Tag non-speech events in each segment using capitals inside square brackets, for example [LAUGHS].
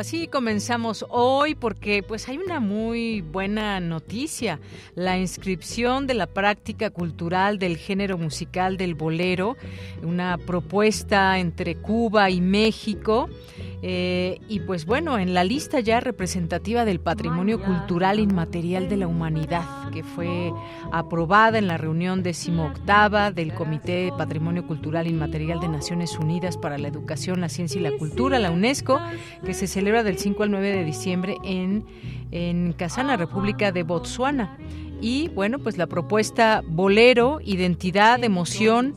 Así comenzamos hoy porque pues hay una muy buena noticia, la inscripción de la práctica cultural del género musical del bolero, una propuesta entre Cuba y México. Eh, y pues bueno, en la lista ya representativa del patrimonio cultural inmaterial de la humanidad, que fue aprobada en la reunión decimoctava del Comité Patrimonio Cultural Inmaterial de Naciones Unidas para la Educación, la Ciencia y la Cultura, la UNESCO, que se celebra del 5 al 9 de diciembre en, en Casana, República de Botsuana. Y bueno, pues la propuesta Bolero, Identidad, Emoción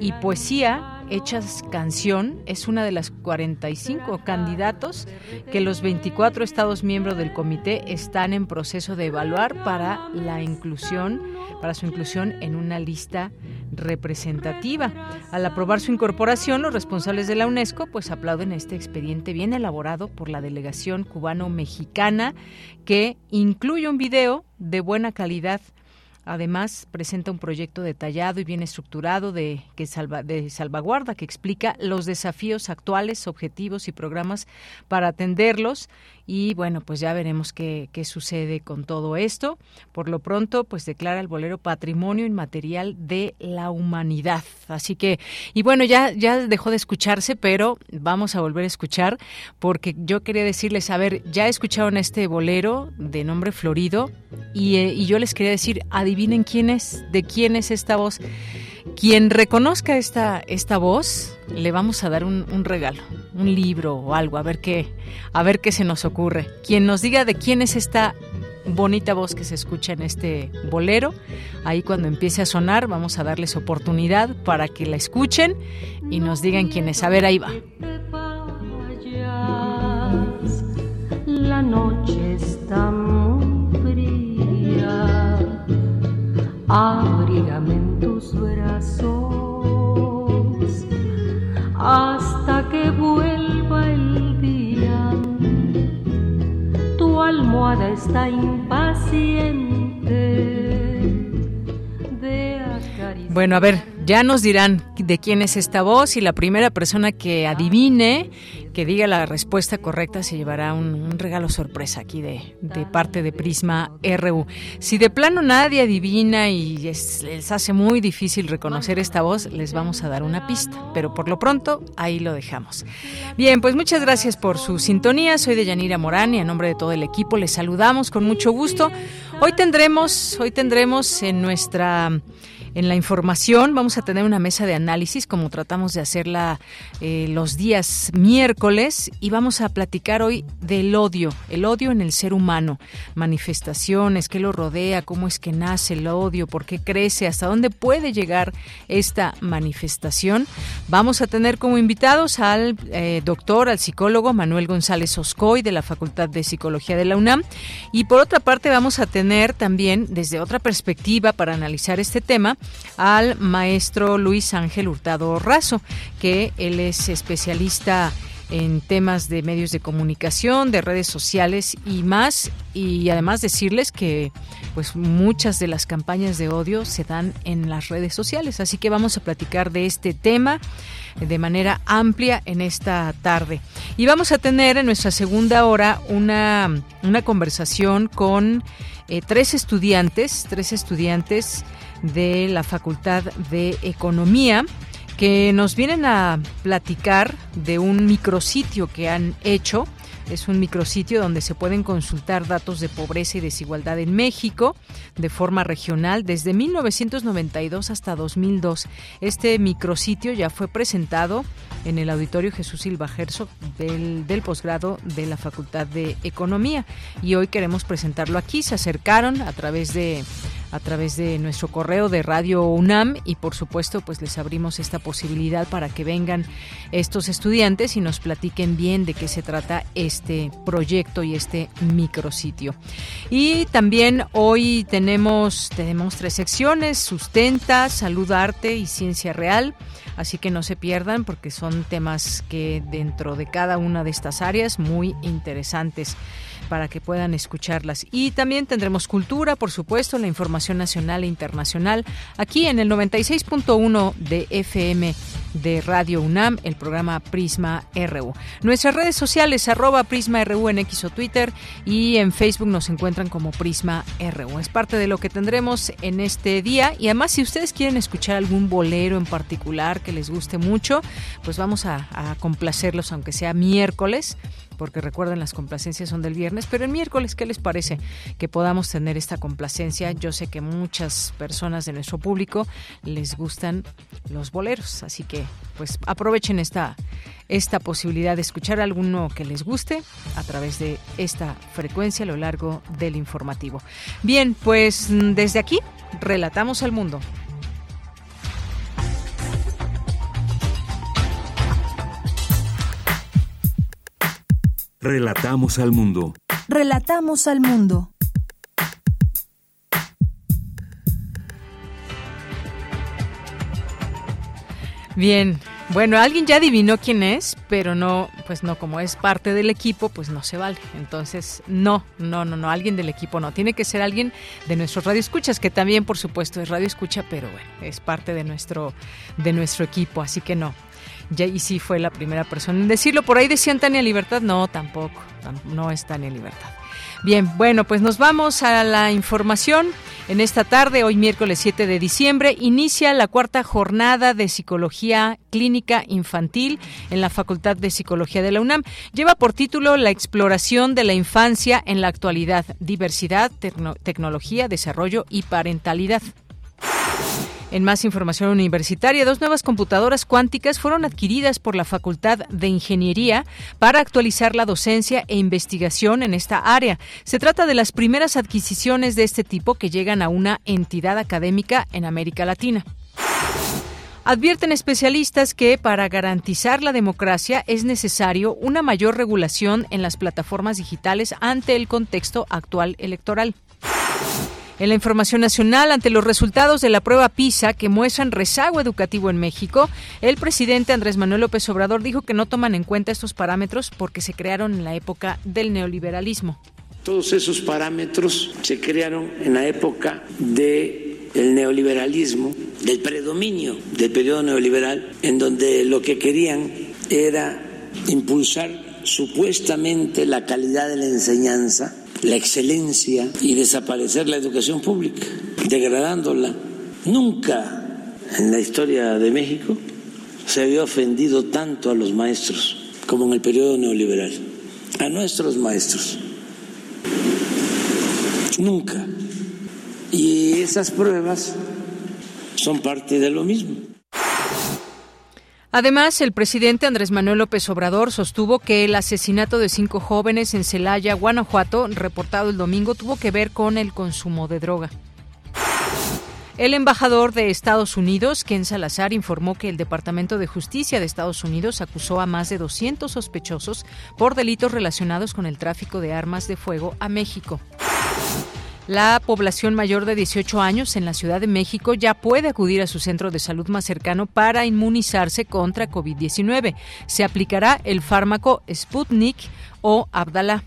y Poesía Hechas Canción es una de las 45 candidatos que los 24 estados miembros del comité están en proceso de evaluar para la inclusión, para su inclusión en una lista representativa. Al aprobar su incorporación, los responsables de la UNESCO pues aplauden este expediente bien elaborado por la delegación cubano-mexicana que incluye un video de buena calidad Además, presenta un proyecto detallado y bien estructurado de, que salva, de salvaguarda que explica los desafíos actuales, objetivos y programas para atenderlos y bueno, pues ya veremos qué, qué sucede con todo esto. Por lo pronto, pues declara el bolero Patrimonio Inmaterial de la Humanidad. Así que, y bueno, ya, ya dejó de escucharse, pero vamos a volver a escuchar porque yo quería decirles, a ver, ya escucharon este bolero de nombre Florido y, eh, y yo les quería decir, adivinen quién es, de quién es esta voz. Quien reconozca esta, esta voz, le vamos a dar un, regalo, un libro o algo, a ver qué, a ver qué se nos ocurre. Quien nos diga de quién es esta bonita voz que se escucha en este bolero, ahí cuando empiece a sonar vamos a darles oportunidad para que la escuchen y nos digan quién es. A ver, ahí va. La noche está muy fría, abrígame en moda está impaciente. Bueno, a ver, ya nos dirán de quién es esta voz y la primera persona que adivine, que diga la respuesta correcta, se llevará un, regalo sorpresa aquí de, parte de Prisma RU. Si de plano nadie adivina y les hace muy difícil reconocer esta voz, les vamos a dar una pista, pero por lo pronto ahí lo dejamos. Bien, pues muchas gracias por su sintonía. Soy de Yanira Morán y a nombre de todo el equipo les saludamos con mucho gusto. Hoy tendremos, hoy tendremos en nuestra en la información. Vamos a tener una mesa de análisis como tratamos de hacerla eh, los días miércoles y vamos a platicar hoy del odio, el odio en el ser humano, manifestaciones, qué lo rodea, cómo es que nace el odio, por qué crece, hasta dónde puede llegar esta manifestación. Vamos a tener como invitados al eh, doctor, al psicólogo Manuel González Oscoy de la Facultad de Psicología de la UNAM. Y por otra parte vamos a tener también desde otra perspectiva para analizar este tema al maestro Luis Ángel Hurtado Razo, que él es especialista en temas de medios de comunicación, de redes sociales y más y además decirles que pues muchas de las campañas de odio se dan en las redes sociales, así que vamos a platicar de este tema de manera amplia en esta tarde. Y vamos a tener en nuestra segunda hora una, una conversación con eh, tres estudiantes, tres estudiantes de la Facultad de Economía que nos vienen a platicar de un micrositio que han hecho. Es un micrositio donde se pueden consultar datos de pobreza y desigualdad en México de forma regional desde 1992 hasta 2002. Este micrositio ya fue presentado en el Auditorio Jesús Silva Herzog del, del posgrado de la Facultad de Economía y hoy queremos presentarlo aquí. Se acercaron a través de a través de nuestro correo de Radio UNAM y por supuesto pues les abrimos esta posibilidad para que vengan estos estudiantes y nos platiquen bien de qué se trata este proyecto y este micrositio. Y también hoy tenemos tenemos tres secciones, sustenta, salud, arte y ciencia real así que no se pierdan porque son temas que dentro de cada una de estas áreas muy interesantes para que puedan escucharlas. Y también tendremos cultura, por supuesto, la información nacional e internacional aquí en el 96.1 de FM de Radio UNAM, el programa Prisma RU. Nuestras redes sociales, arroba Prisma RU en X o Twitter y en Facebook nos encuentran como Prisma RU. Es parte de lo que tendremos en este día y además si ustedes quieren escuchar algún bolero en particular que les guste mucho, pues vamos a, a complacerlos aunque sea miércoles porque recuerden las complacencias son del viernes, pero el miércoles, ¿qué les parece que podamos tener esta complacencia? Yo sé que muchas personas de nuestro público les gustan los boleros, así que pues aprovechen esta esta posibilidad de escuchar alguno que les guste a través de esta frecuencia a lo largo del informativo. Bien, pues desde aquí relatamos al mundo. Relatamos al mundo. Relatamos al mundo. Bien, bueno, alguien ya adivinó quién es, pero no, pues no, como es parte del equipo, pues no se vale. Entonces, no, no, no, no, alguien del equipo no. Tiene que ser alguien de nuestros radioescuchas, que también, por supuesto, es radio escucha, pero bueno, es parte de nuestro, de nuestro equipo, así que no. Y sí fue la primera persona en decirlo. Por ahí decían Tania Libertad. No, tampoco. No es Tania Libertad. Bien, bueno, pues nos vamos a la información. En esta tarde, hoy miércoles 7 de diciembre, inicia la cuarta jornada de Psicología Clínica Infantil en la Facultad de Psicología de la UNAM. Lleva por título La exploración de la infancia en la actualidad, diversidad, tecnología, desarrollo y parentalidad. En más información universitaria, dos nuevas computadoras cuánticas fueron adquiridas por la Facultad de Ingeniería para actualizar la docencia e investigación en esta área. Se trata de las primeras adquisiciones de este tipo que llegan a una entidad académica en América Latina. Advierten especialistas que para garantizar la democracia es necesario una mayor regulación en las plataformas digitales ante el contexto actual electoral. En la información nacional, ante los resultados de la prueba PISA que muestran rezago educativo en México, el presidente Andrés Manuel López Obrador dijo que no toman en cuenta estos parámetros porque se crearon en la época del neoliberalismo. Todos esos parámetros se crearon en la época del el neoliberalismo, del predominio del periodo neoliberal, en donde lo que querían era impulsar supuestamente la calidad de la enseñanza, la excelencia y desaparecer la educación pública, degradándola. Nunca en la historia de México se había ofendido tanto a los maestros como en el periodo neoliberal, a nuestros maestros. Nunca. Y esas pruebas son parte de lo mismo. Además, el presidente Andrés Manuel López Obrador sostuvo que el asesinato de cinco jóvenes en Celaya, Guanajuato, reportado el domingo, tuvo que ver con el consumo de droga. El embajador de Estados Unidos, Ken Salazar, informó que el Departamento de Justicia de Estados Unidos acusó a más de 200 sospechosos por delitos relacionados con el tráfico de armas de fuego a México. La población mayor de 18 años en la Ciudad de México ya puede acudir a su centro de salud más cercano para inmunizarse contra COVID-19. Se aplicará el fármaco Sputnik o Abdala.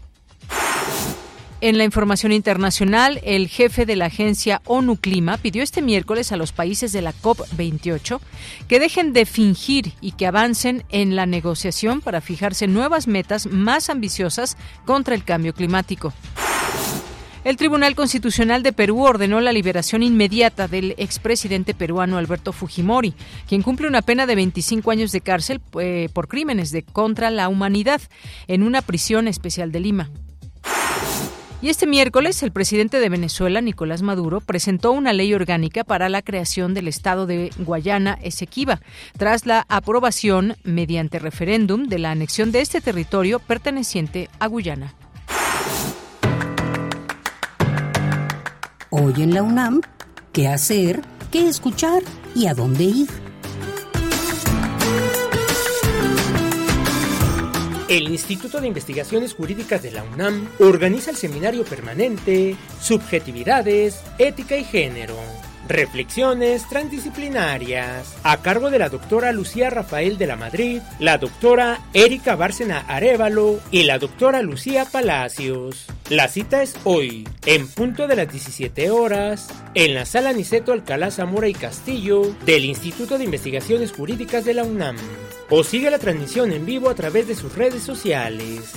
En la información internacional, el jefe de la agencia ONU Clima pidió este miércoles a los países de la COP28 que dejen de fingir y que avancen en la negociación para fijarse nuevas metas más ambiciosas contra el cambio climático. El Tribunal Constitucional de Perú ordenó la liberación inmediata del expresidente peruano Alberto Fujimori, quien cumple una pena de 25 años de cárcel eh, por crímenes de contra la humanidad en una prisión especial de Lima. Y este miércoles, el presidente de Venezuela, Nicolás Maduro, presentó una ley orgánica para la creación del Estado de Guayana Esequiba, tras la aprobación mediante referéndum de la anexión de este territorio perteneciente a Guyana. Hoy en la UNAM, ¿qué hacer? ¿Qué escuchar? ¿Y a dónde ir? El Instituto de Investigaciones Jurídicas de la UNAM organiza el seminario permanente Subjetividades, Ética y Género Reflexiones transdisciplinarias, a cargo de la doctora Lucía Rafael de la Madrid, la doctora Erika Bárcena Arevalo y la doctora Lucía Palacios. La cita es hoy, en punto de las 17 horas, en la sala Niceto Alcalá Zamora y Castillo del Instituto de Investigaciones Jurídicas de la UNAM. O sigue la transmisión en vivo a través de sus redes sociales.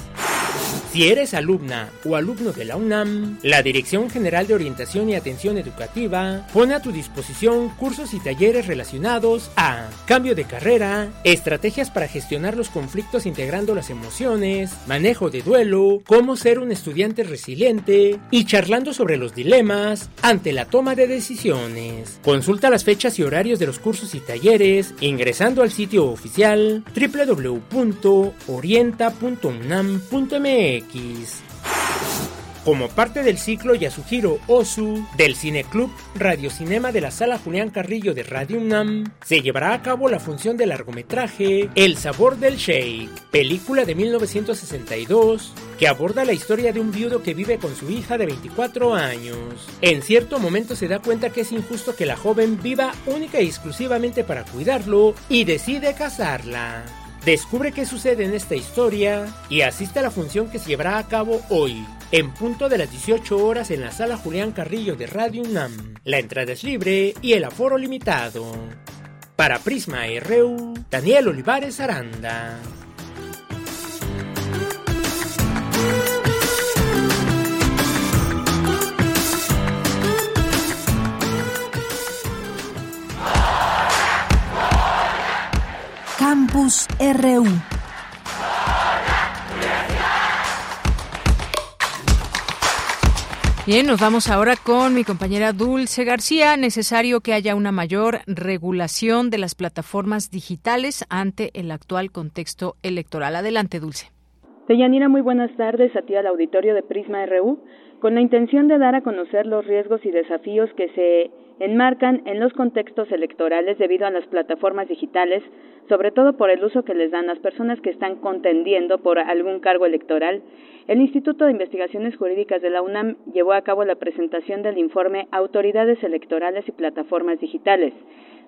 Si eres alumna o alumno de la UNAM, la Dirección General de Orientación y Atención Educativa pone a tu disposición cursos y talleres relacionados a cambio de carrera, estrategias para gestionar los conflictos integrando las emociones, manejo de duelo, cómo ser un estudiante resiliente y charlando sobre los dilemas ante la toma de decisiones. Consulta las fechas y horarios de los cursos y talleres ingresando al sitio oficial www.orienta.unam.mx como parte del ciclo Yasuhiro Osu del Cineclub Radiocinema de la Sala Julián Carrillo de Radio UNAM, se llevará a cabo la función de largometraje El sabor del shake, película de 1962 que aborda la historia de un viudo que vive con su hija de 24 años. En cierto momento se da cuenta que es injusto que la joven viva única y exclusivamente para cuidarlo y decide casarla. Descubre qué sucede en esta historia y asiste a la función que se llevará a cabo hoy, en punto de las 18 horas en la sala Julián Carrillo de Radio UNAM. La entrada es libre y el aforo limitado. Para Prisma RU, Daniel Olivares Aranda. Campus RU. Bien, nos vamos ahora con mi compañera Dulce García. Necesario que haya una mayor regulación de las plataformas digitales ante el actual contexto electoral. Adelante, Dulce. Deyanira, muy buenas tardes a ti al auditorio de Prisma RU. Con la intención de dar a conocer los riesgos y desafíos que se enmarcan en los contextos electorales debido a las plataformas digitales, sobre todo por el uso que les dan las personas que están contendiendo por algún cargo electoral, el Instituto de Investigaciones Jurídicas de la UNAM llevó a cabo la presentación del informe Autoridades Electorales y Plataformas Digitales.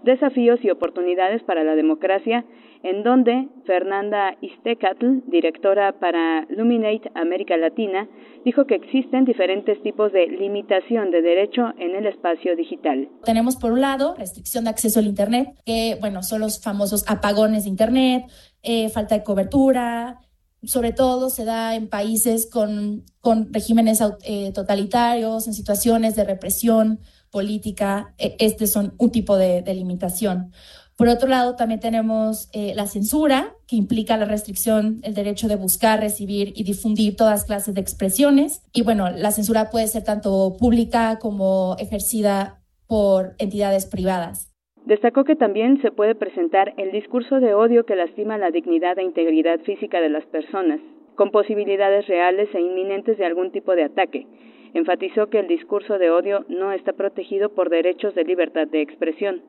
Desafíos y oportunidades para la democracia, en donde Fernanda Istecatl, directora para Luminate América Latina, dijo que existen diferentes tipos de limitación de derecho en el espacio digital. Tenemos por un lado restricción de acceso al Internet, que bueno, son los famosos apagones de Internet, eh, falta de cobertura, sobre todo se da en países con, con regímenes eh, totalitarios, en situaciones de represión política. E, este son un tipo de, limitación. Por otro lado, también tenemos eh, la censura, que implica la restricción, el derecho de buscar, recibir y difundir todas clases de expresiones. Y bueno, la censura puede ser tanto pública como ejercida por entidades privadas. Destacó que también se puede presentar el discurso de odio que lastima la dignidad e integridad física de las personas, con posibilidades reales e inminentes de algún tipo de ataque. Enfatizó que el discurso de odio no está protegido por derechos de libertad de expresión.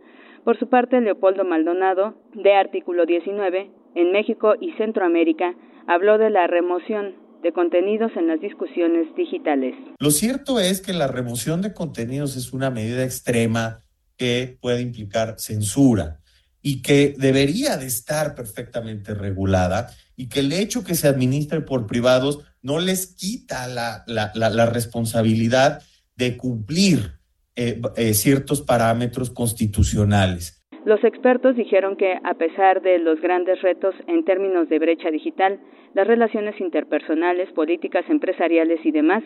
Por su parte, Leopoldo Maldonado, de Artículo 19, en México y Centroamérica, habló de la remoción de contenidos en las discusiones digitales. Lo cierto es que la remoción de contenidos es una medida extrema que puede implicar censura y que debería de estar perfectamente regulada y que el hecho que se administre por privados no les quita la, la, responsabilidad de cumplir eh, eh, ciertos parámetros constitucionales. Los expertos dijeron que, a pesar de los grandes retos en términos de brecha digital, las relaciones interpersonales, políticas, empresariales y demás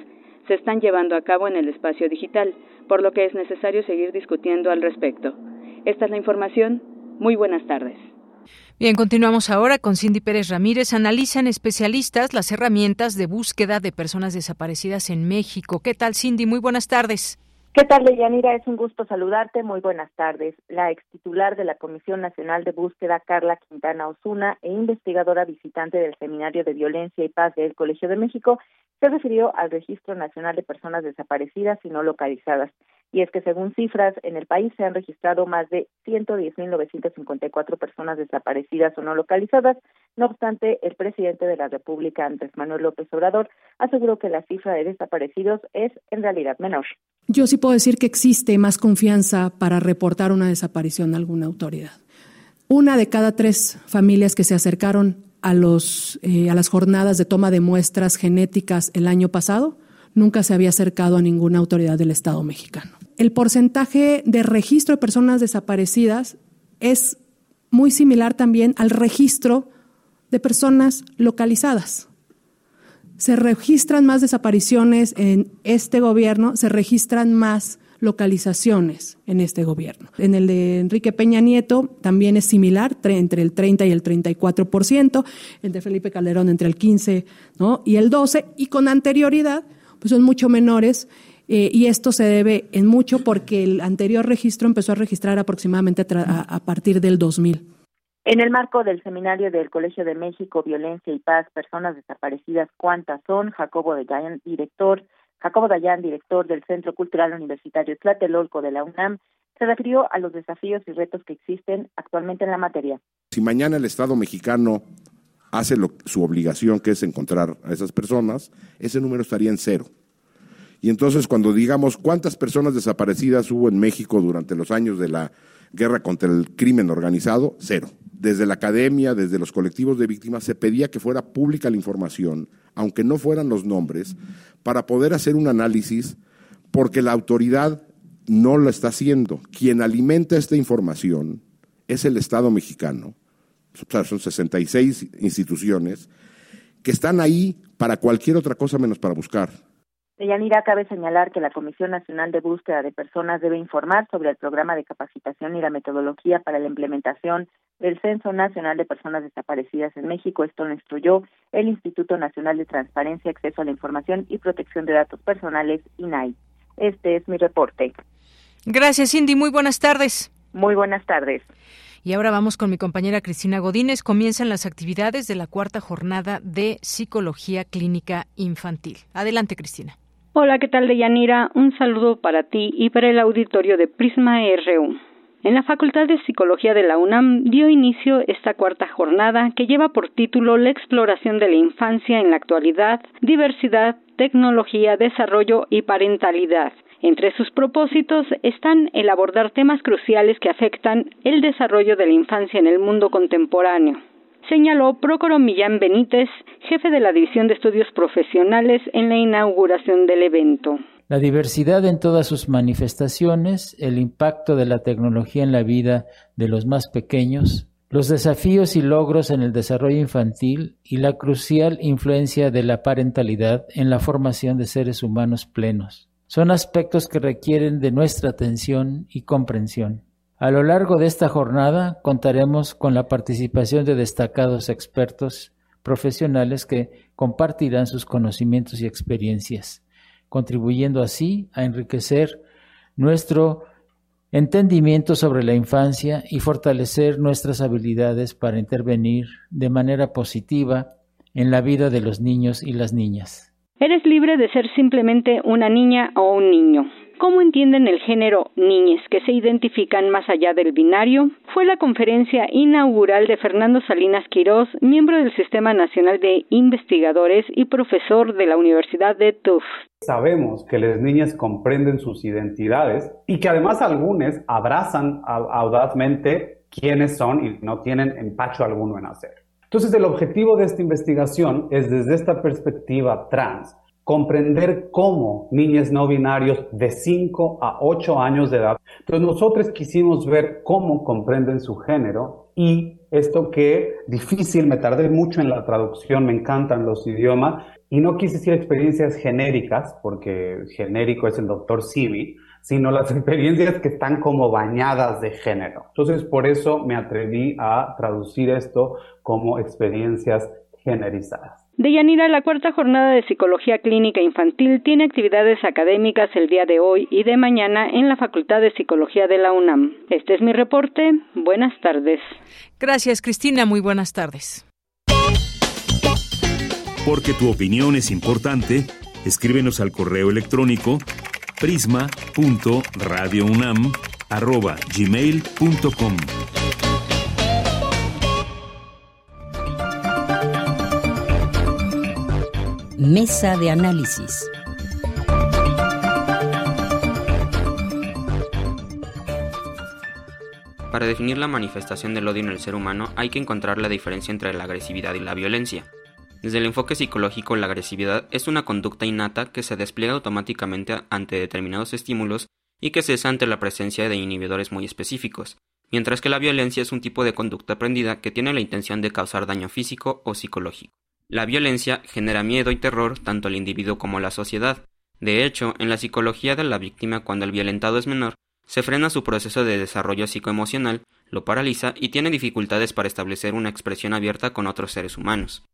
se están llevando a cabo en el espacio digital, por lo que es necesario seguir discutiendo al respecto. Esta es la información. Muy buenas tardes. Bien, continuamos ahora con Cindy Pérez Ramírez. Analizan especialistas las herramientas de búsqueda de personas desaparecidas en México. ¿Qué tal, Cindy? Muy buenas tardes. ¿Qué tal, Deyanira? Es un gusto saludarte. Muy buenas tardes. La ex titular de la Comisión Nacional de Búsqueda, Carla Quintana Osuna, e investigadora visitante del Seminario de Violencia y Paz del Colegio de México, se refirió al Registro Nacional de Personas Desaparecidas y No Localizadas. Y es que según cifras, en el país se han registrado más de 110.954 personas desaparecidas o no localizadas. No obstante, el presidente de la República, Andrés Manuel López Obrador, aseguró que la cifra de desaparecidos es en realidad menor. Yo sí puedo decir que existe más confianza para reportar una desaparición a alguna autoridad. Una de cada tres familias que se acercaron a, los, eh, a las jornadas de toma de muestras genéticas el año pasado, nunca se había acercado a ninguna autoridad del Estado mexicano. El porcentaje de registro de personas desaparecidas es muy similar también al registro de personas localizadas. Se registran más desapariciones en este gobierno, se registran más localizaciones en este gobierno. En el de Enrique Peña Nieto también es similar, entre el 30 y el 34%, el de Felipe Calderón entre el 15 ¿no? y el 12, y con anterioridad pues son mucho menores. Eh, y esto se debe en mucho porque el anterior registro empezó a registrar aproximadamente a, partir del 2000. En el marco del seminario del Colegio de México, Violencia y Paz, Personas Desaparecidas, ¿cuántas son? Jacobo Dayan, director Jacobo Dayan, director del Centro Cultural Universitario Tlatelolco de la UNAM, se refirió a los desafíos y retos que existen actualmente en la materia. Si mañana el Estado mexicano hace su obligación, que es encontrar a esas personas, ese número estaría en cero. Y entonces cuando digamos cuántas personas desaparecidas hubo en México durante los años de la guerra contra el crimen organizado, cero. Desde la academia, desde los colectivos de víctimas, se pedía que fuera pública la información, aunque no fueran los nombres, para poder hacer un análisis, porque la autoridad no lo está haciendo. Quien alimenta esta información es el Estado mexicano, son 66 instituciones, que están ahí para cualquier otra cosa menos para buscar. Deyanira, cabe señalar que la Comisión Nacional de Búsqueda de Personas debe informar sobre el programa de capacitación y la metodología para la implementación del Censo Nacional de Personas Desaparecidas en México. Esto lo instruyó el Instituto Nacional de Transparencia, Acceso a la Información y Protección de Datos Personales, INAI. Este es mi reporte. Gracias, Cindy. Muy buenas tardes. Muy buenas tardes. Y ahora vamos con mi compañera Cristina Godínez. Comienzan las actividades de la cuarta jornada de Psicología Clínica Infantil. Adelante, Cristina. Hola, ¿qué tal, Deyanira? Un saludo para ti y para el auditorio de Prisma RU. En la Facultad de Psicología de la UNAM dio inicio esta cuarta jornada que lleva por título La exploración de la infancia en la actualidad, diversidad, tecnología, desarrollo y parentalidad Entre sus propósitos están el abordar temas cruciales que afectan el desarrollo de la infancia en el mundo contemporáneo, señaló Prócoro Millán Benítez, jefe de la División de Estudios Profesionales en la inauguración del evento. La diversidad en todas sus manifestaciones, el impacto de la tecnología en la vida de los más pequeños, los desafíos y logros en el desarrollo infantil y la crucial influencia de la parentalidad en la formación de seres humanos plenos. Son aspectos que requieren de nuestra atención y comprensión. A lo largo de esta jornada contaremos con la participación de destacados expertos profesionales que compartirán sus conocimientos y experiencias, contribuyendo así a enriquecer nuestro entendimiento sobre la infancia y fortalecer nuestras habilidades para intervenir de manera positiva en la vida de los niños y las niñas. Eres libre de ser simplemente una niña o un niño. ¿Cómo entienden el género niñes que se identifican más allá del binario? Fue la conferencia inaugural de Fernando Salinas Quirós, miembro del Sistema Nacional de Investigadores y profesor de la Universidad de Tufts. Sabemos que las niñas comprenden sus identidades y que además algunas abrazan audazmente quiénes son y no tienen empacho alguno en hacer. Entonces el objetivo de esta investigación es desde esta perspectiva trans comprender cómo niños no binarios de 5 a 8 años de edad. Entonces nosotros quisimos ver cómo comprenden su género y esto que difícil, me tardé mucho en la traducción, me encantan los idiomas y no quise decir experiencias genéricas porque genérico es el doctor Sibi, sino las [LAUGHS] experiencias que están como bañadas de género. Entonces por eso me atreví a traducir esto como experiencias generizadas. De Yanira, la cuarta jornada de Psicología Clínica Infantil tiene actividades académicas el día de hoy y de mañana en la Facultad de Psicología de la UNAM. Este es mi reporte. Buenas tardes. Gracias, Cristina. Muy buenas tardes. Porque tu opinión es importante, escríbenos al correo electrónico prisma.radiounam@gmail.com. Mesa de análisis. Para definir la manifestación del odio en el ser humano hay que encontrar la diferencia entre la agresividad y la violencia. Desde el enfoque psicológico, la agresividad es una conducta innata que se despliega automáticamente ante determinados estímulos y que cesa ante la presencia de inhibidores muy específicos, mientras que la violencia es un tipo de conducta aprendida que tiene la intención de causar daño físico o psicológico. La violencia genera miedo y terror tanto al individuo como a la sociedad. De hecho, en la psicología de la víctima cuando el violentado es menor, se frena su proceso de desarrollo psicoemocional, lo paraliza y tiene dificultades para establecer una expresión abierta con otros seres humanos.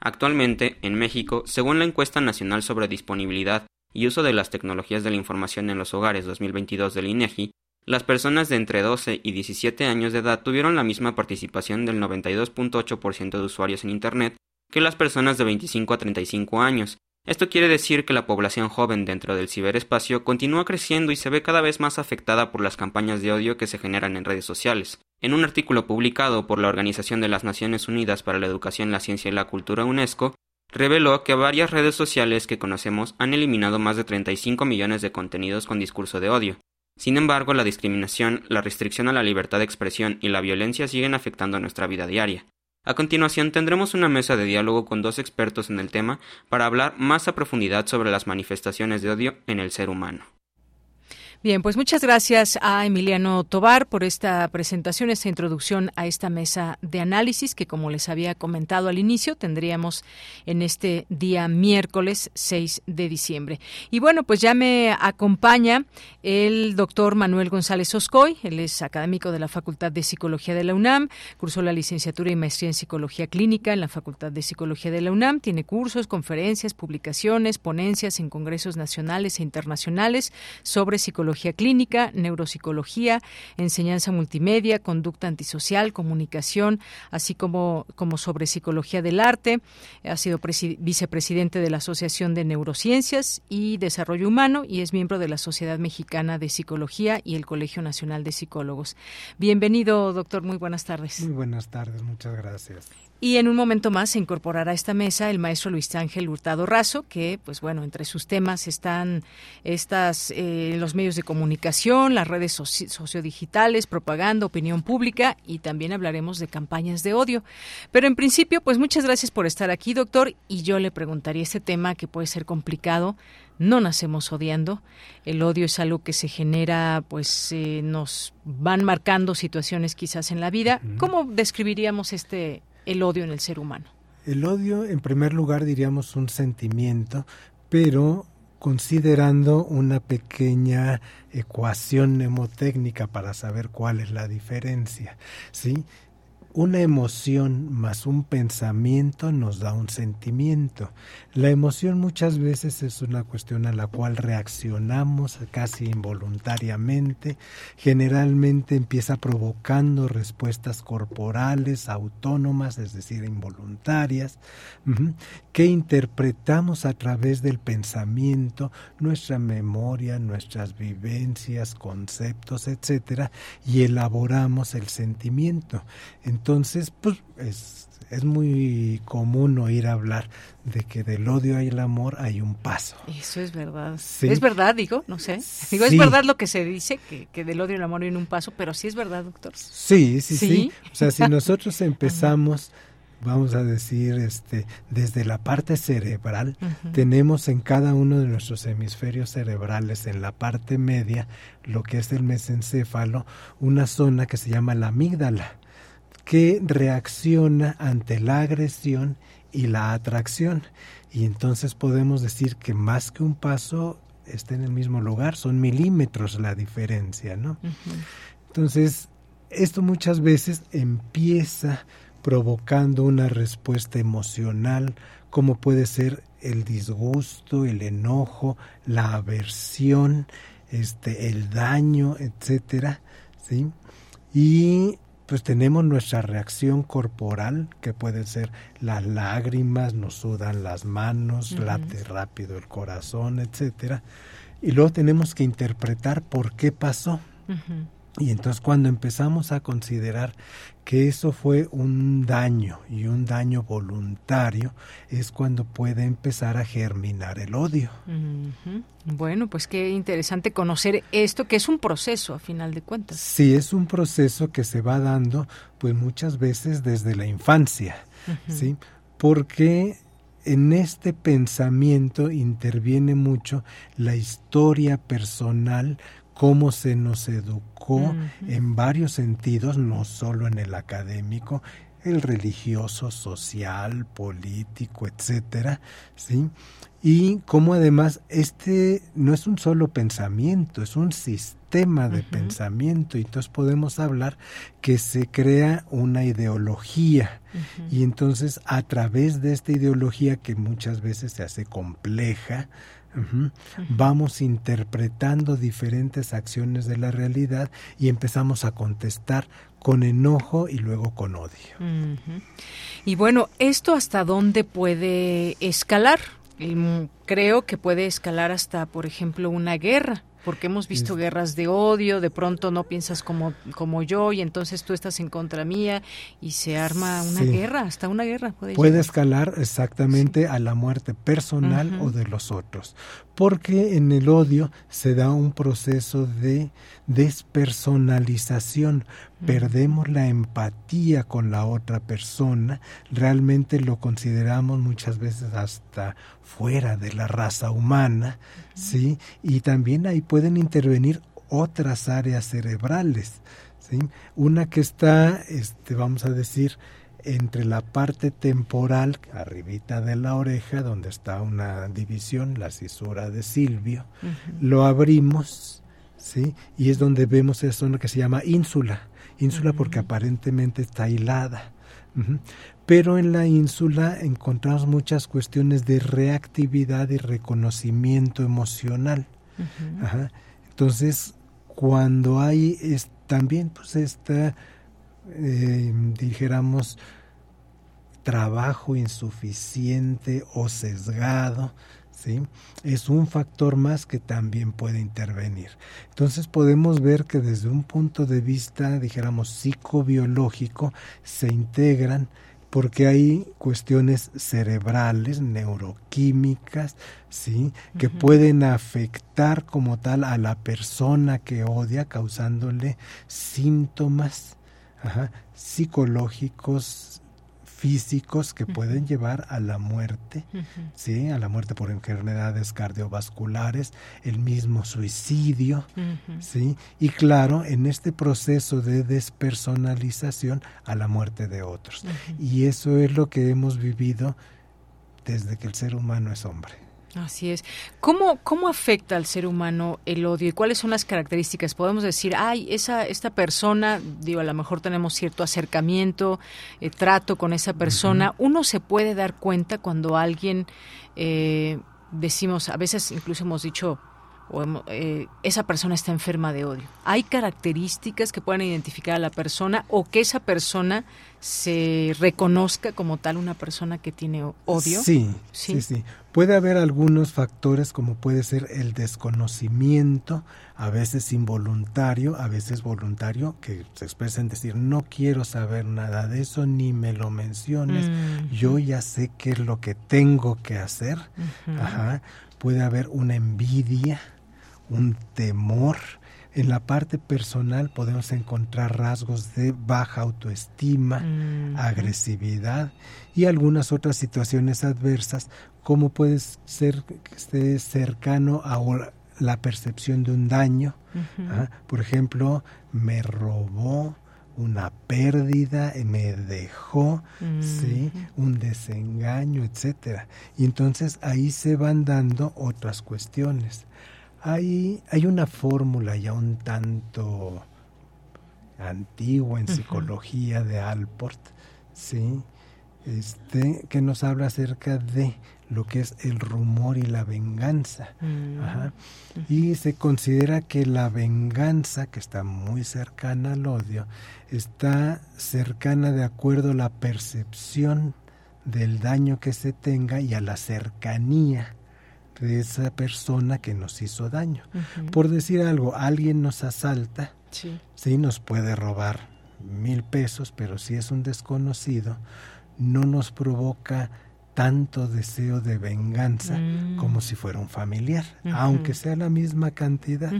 Actualmente, en México, según la encuesta nacional sobre disponibilidad y uso de las tecnologías de la información en los hogares 2022 del INEGI, las personas de entre 12 y 17 años de edad tuvieron la misma participación del 92.8% de usuarios en Internet que las personas de 25 a 35 años. Esto quiere decir que la población joven dentro del ciberespacio continúa creciendo y se ve cada vez más afectada por las campañas de odio que se generan en redes sociales. En un artículo publicado por la Organización de las Naciones Unidas para la Educación, la Ciencia y la Cultura UNESCO, reveló que varias redes sociales que conocemos han eliminado más de 35 millones de contenidos con discurso de odio. Sin embargo, la discriminación, la restricción a la libertad de expresión y la violencia siguen afectando nuestra vida diaria. A continuación tendremos una mesa de diálogo con dos expertos en el tema para hablar más a profundidad sobre las manifestaciones de odio en el ser humano. Bien, pues muchas gracias a Emiliano Tobar por esta presentación, esta introducción a esta mesa de análisis que, como les había comentado al inicio, tendríamos en este día miércoles 6 de diciembre. Y bueno, pues ya me acompaña el doctor Manuel González Oscoy, él es académico de la Facultad de Psicología de la UNAM, cursó la licenciatura y maestría en Psicología Clínica en la Facultad de Psicología de la UNAM, tiene cursos, conferencias, publicaciones, ponencias en congresos nacionales e internacionales sobre psicología psicología clínica, neuropsicología, enseñanza multimedia, conducta antisocial, comunicación, así como, como sobre psicología del arte. Ha sido vicepresidente de la Asociación de Neurociencias y Desarrollo Humano y es miembro de la Sociedad Mexicana de Psicología y el Colegio Nacional de Psicólogos. Bienvenido, doctor. Muy buenas tardes. Muy buenas tardes. Muchas gracias. Y en un momento más se incorporará a esta mesa el maestro Luis Ángel Hurtado Razo, que, pues bueno, entre sus temas están estas eh, los medios de comunicación, las redes sociodigitales, propaganda, opinión pública y también hablaremos de campañas de odio. Pero en principio, pues muchas gracias por estar aquí, doctor, y yo le preguntaría este tema que puede ser complicado. No nacemos odiando. El odio es algo que se genera, pues eh, nos van marcando situaciones quizás en la vida. ¿Cómo describiríamos este el odio en el ser humano? El odio, en primer lugar, diríamos un sentimiento, pero considerando una pequeña ecuación mnemotécnica para saber cuál es la diferencia, ¿sí? Una emoción más un pensamiento nos da un sentimiento. La emoción muchas veces es una cuestión a la cual reaccionamos casi involuntariamente. Generalmente empieza provocando respuestas corporales autónomas, es decir, involuntarias, que interpretamos a través del pensamiento, nuestra memoria, nuestras vivencias, conceptos, etcétera, y elaboramos el sentimiento. Entonces, pues es, es muy común oír hablar de que del odio hay el amor hay un paso. Eso es verdad. Es verdad, digo, no sé. Digo, es verdad lo que se dice, que, que, del odio y el amor hay un paso, pero sí es verdad, doctor. Sí, sí, sí. O sea, si nosotros [LAUGHS] empezamos, vamos a decir, este, desde la parte cerebral, tenemos en cada uno de nuestros hemisferios cerebrales, en la parte media, lo que es el mesencéfalo, una zona que se llama la amígdala que reacciona ante la agresión y la atracción. Y entonces podemos decir que más que un paso está en el mismo lugar, son milímetros la diferencia, ¿no? Entonces, esto muchas veces empieza provocando una respuesta emocional, como puede ser el disgusto, el enojo, la aversión, este, el daño, etcétera, ¿sí? Y pues tenemos nuestra reacción corporal, que puede ser las lágrimas, nos sudan las manos, late rápido el corazón, etcétera. Y luego tenemos que interpretar por qué pasó. Y entonces cuando empezamos a considerar que eso fue un daño y un daño voluntario, es cuando puede empezar a germinar el odio. Bueno, pues qué interesante conocer esto, que es un proceso a final de cuentas. Sí, es un proceso que se va dando pues muchas veces desde la infancia, ¿sí? Porque en este pensamiento interviene mucho la historia personal cómo se nos educó en varios sentidos, no solo en el académico, el religioso, social, político, etcétera, ¿sí? Y cómo además este no es un solo pensamiento, es un sistema de pensamiento, y entonces podemos hablar que se crea una ideología, y entonces a través de esta ideología que muchas veces se hace compleja, Vamos interpretando diferentes acciones de la realidad y empezamos a contestar con enojo y luego con odio. Y bueno, ¿esto hasta dónde puede escalar? Creo que puede escalar hasta, por ejemplo, una guerra porque hemos visto guerras de odio, de pronto no piensas como, como yo y entonces tú estás en contra mía y se arma una guerra, hasta una guerra. Puede, puede escalar exactamente a la muerte personal o de los otros, porque en el odio se da un proceso de despersonalización, perdemos la empatía con la otra persona, realmente lo consideramos muchas veces hasta fuera de la raza humana, ¿sí? Y también ahí pueden intervenir otras áreas cerebrales, ¿sí? Una que está, este, vamos a decir, entre la parte temporal, arribita de la oreja, donde está una división, la cisura de Silvio, lo abrimos, ¿sí? Y es donde vemos esa zona que se llama ínsula, ínsula porque aparentemente está hilada. Pero en la ínsula encontramos muchas cuestiones de reactividad y reconocimiento emocional. Entonces, cuando hay es, también pues esta, eh, dijéramos, trabajo insuficiente o sesgado, ¿sí? Es un factor más que también puede intervenir. Entonces podemos ver que desde un punto de vista, dijéramos, psicobiológico, se integran porque hay cuestiones cerebrales, neuroquímicas, ¿sí? que pueden afectar como tal a la persona que odia, causándole síntomas psicológicos, físicos que pueden llevar a la muerte, ¿sí? a la muerte por enfermedades cardiovasculares, el mismo suicidio, ¿sí? y claro, en este proceso de despersonalización a la muerte de otros. Y eso es lo que hemos vivido desde que el ser humano es hombre. Así es. ¿Cómo, ¿Cómo afecta al ser humano el odio y cuáles son las características? Podemos decir, ay, esa, esta persona, digo, a lo mejor tenemos cierto acercamiento, eh, trato con esa persona. Uno se puede dar cuenta cuando alguien, eh, decimos, a veces incluso hemos dicho, eh, esa persona está enferma de odio. ¿Hay características que puedan identificar a la persona o que esa persona se reconozca como tal una persona que tiene odio? Sí, sí, sí, Puede haber algunos factores como puede ser el desconocimiento, a veces involuntario, a veces voluntario, que se expresa en decir no quiero saber nada de eso ni me lo menciones, mm. yo ya sé qué es lo que tengo que hacer. Ajá. Puede haber una envidia, un temor, en la parte personal podemos encontrar rasgos de baja autoestima, agresividad y algunas otras situaciones adversas, como puede ser que esté cercano a la percepción de un daño. ¿ah? Por ejemplo, me robó una pérdida, me dejó, ¿sí? un desengaño, etcétera. Y entonces ahí se van dando otras cuestiones. Hay, hay una fórmula ya un tanto antigua en psicología de Alport, ¿sí? Este, que nos habla acerca de lo que es el rumor y la venganza. Mm. Y se considera que la venganza, que está muy cercana al odio, está cercana de acuerdo a la percepción del daño que se tenga y a la cercanía de esa persona que nos hizo daño. Por decir algo, alguien nos asalta, sí. nos puede robar mil pesos, pero si es un desconocido, no nos provoca tanto deseo de venganza mm. como si fuera un familiar, aunque sea la misma cantidad.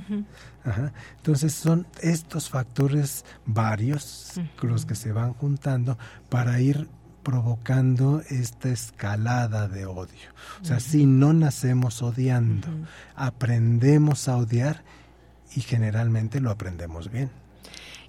Entonces son estos factores varios los que se van juntando para ir provocando esta escalada de odio. O sea, si no nacemos odiando, aprendemos a odiar y generalmente lo aprendemos bien.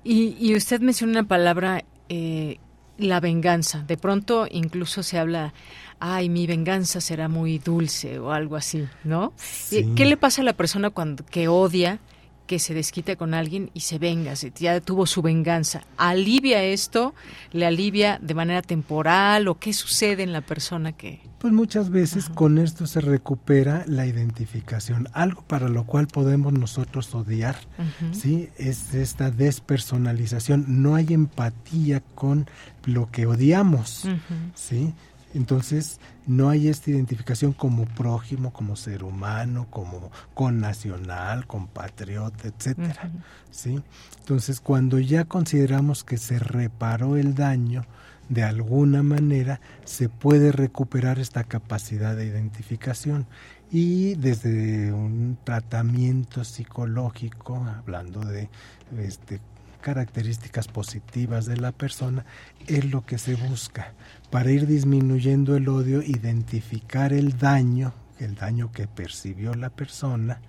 Y, usted menciona una palabra, eh, la venganza. De pronto incluso se habla, ay, mi venganza será muy dulce o algo así, ¿no? ¿Qué le pasa a la persona cuando que odia? Que se desquite con alguien y se venga, ya tuvo su venganza. ¿Alivia esto? ¿Le alivia de manera temporal o qué sucede en la persona que... Pues muchas veces con esto se recupera la identificación, algo para lo cual podemos nosotros odiar, ¿sí? Es esta despersonalización, no hay empatía con lo que odiamos, ¿sí? Entonces, no hay esta identificación como prójimo, como ser humano, como con nacional, compatriota, etcétera. ¿sí? Entonces, cuando ya consideramos que se reparó el daño, de alguna manera se puede recuperar esta capacidad de identificación y desde un tratamiento psicológico, hablando de este, características positivas de la persona, es lo que se busca para ir disminuyendo el odio, identificar el daño, el daño que percibió la persona,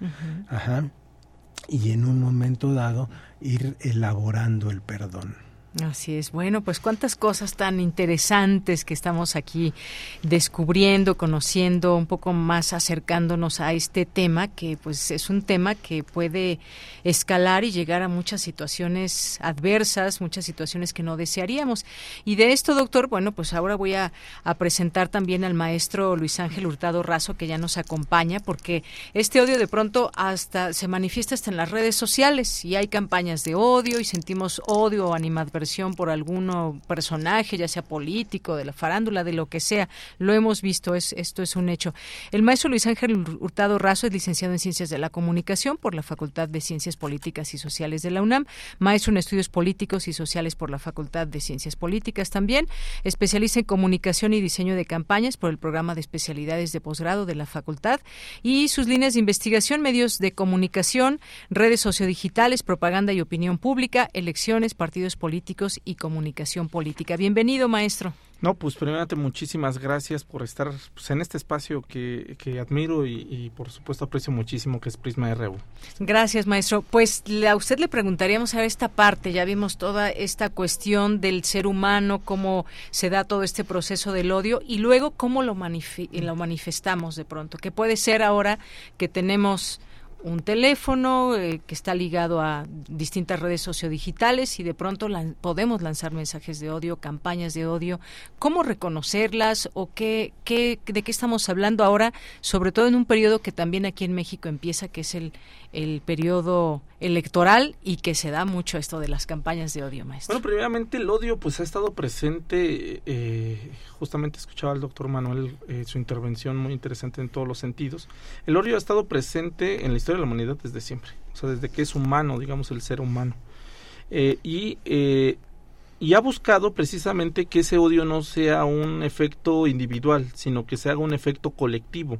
y en un momento dado ir elaborando el perdón. Así es. Bueno, pues cuántas cosas tan interesantes que estamos aquí descubriendo, conociendo, un poco más acercándonos a este tema que pues es un tema que puede escalar y llegar a muchas situaciones adversas, muchas situaciones que no desearíamos. Y de esto, doctor, bueno, pues ahora voy a, presentar también al maestro Luis Ángel Hurtado Razo que ya nos acompaña porque este odio de pronto hasta se manifiesta hasta en las redes sociales y hay campañas de odio y sentimos odio o animadversión por alguno personaje, ya sea político, de la farándula, de lo que sea. Lo hemos visto, es, esto es un hecho. El maestro Luis Ángel Hurtado Razo es licenciado en Ciencias de la Comunicación por la Facultad de Ciencias Políticas y Sociales de la UNAM, maestro en Estudios Políticos y Sociales por la Facultad de Ciencias Políticas también, especialista en Comunicación y Diseño de Campañas por el Programa de Especialidades de Posgrado de la Facultad y sus líneas de investigación, medios de comunicación, redes sociodigitales, propaganda y opinión pública, elecciones, partidos políticos y Comunicación Política. Bienvenido, maestro. No, pues primeramente muchísimas gracias por estar pues, en este espacio que, que admiro y, por supuesto aprecio muchísimo que es Prisma RU. Gracias, maestro. Pues a usted le preguntaríamos a esta parte, ya vimos toda esta cuestión del ser humano, cómo se da todo este proceso del odio y luego cómo lo, lo manifestamos de pronto, que puede ser ahora que tenemos un teléfono eh, que está ligado a distintas redes sociodigitales y de pronto podemos lanzar mensajes de odio, campañas de odio. ¿Cómo reconocerlas o qué, qué, de qué estamos hablando ahora, sobre todo en un periodo que también aquí en México empieza, que es el, el periodo electoral y que se da mucho esto de las campañas de odio, maestro? Bueno, primeramente el odio pues ha estado presente, eh, justamente escuchaba al doctor Manuel eh, su intervención muy interesante en todos los sentidos. El odio ha estado presente en la historia de la humanidad desde siempre, o sea, desde que es humano, digamos, el ser humano. Eh, y, y ha buscado precisamente que ese odio no sea un efecto individual, sino que se haga un efecto colectivo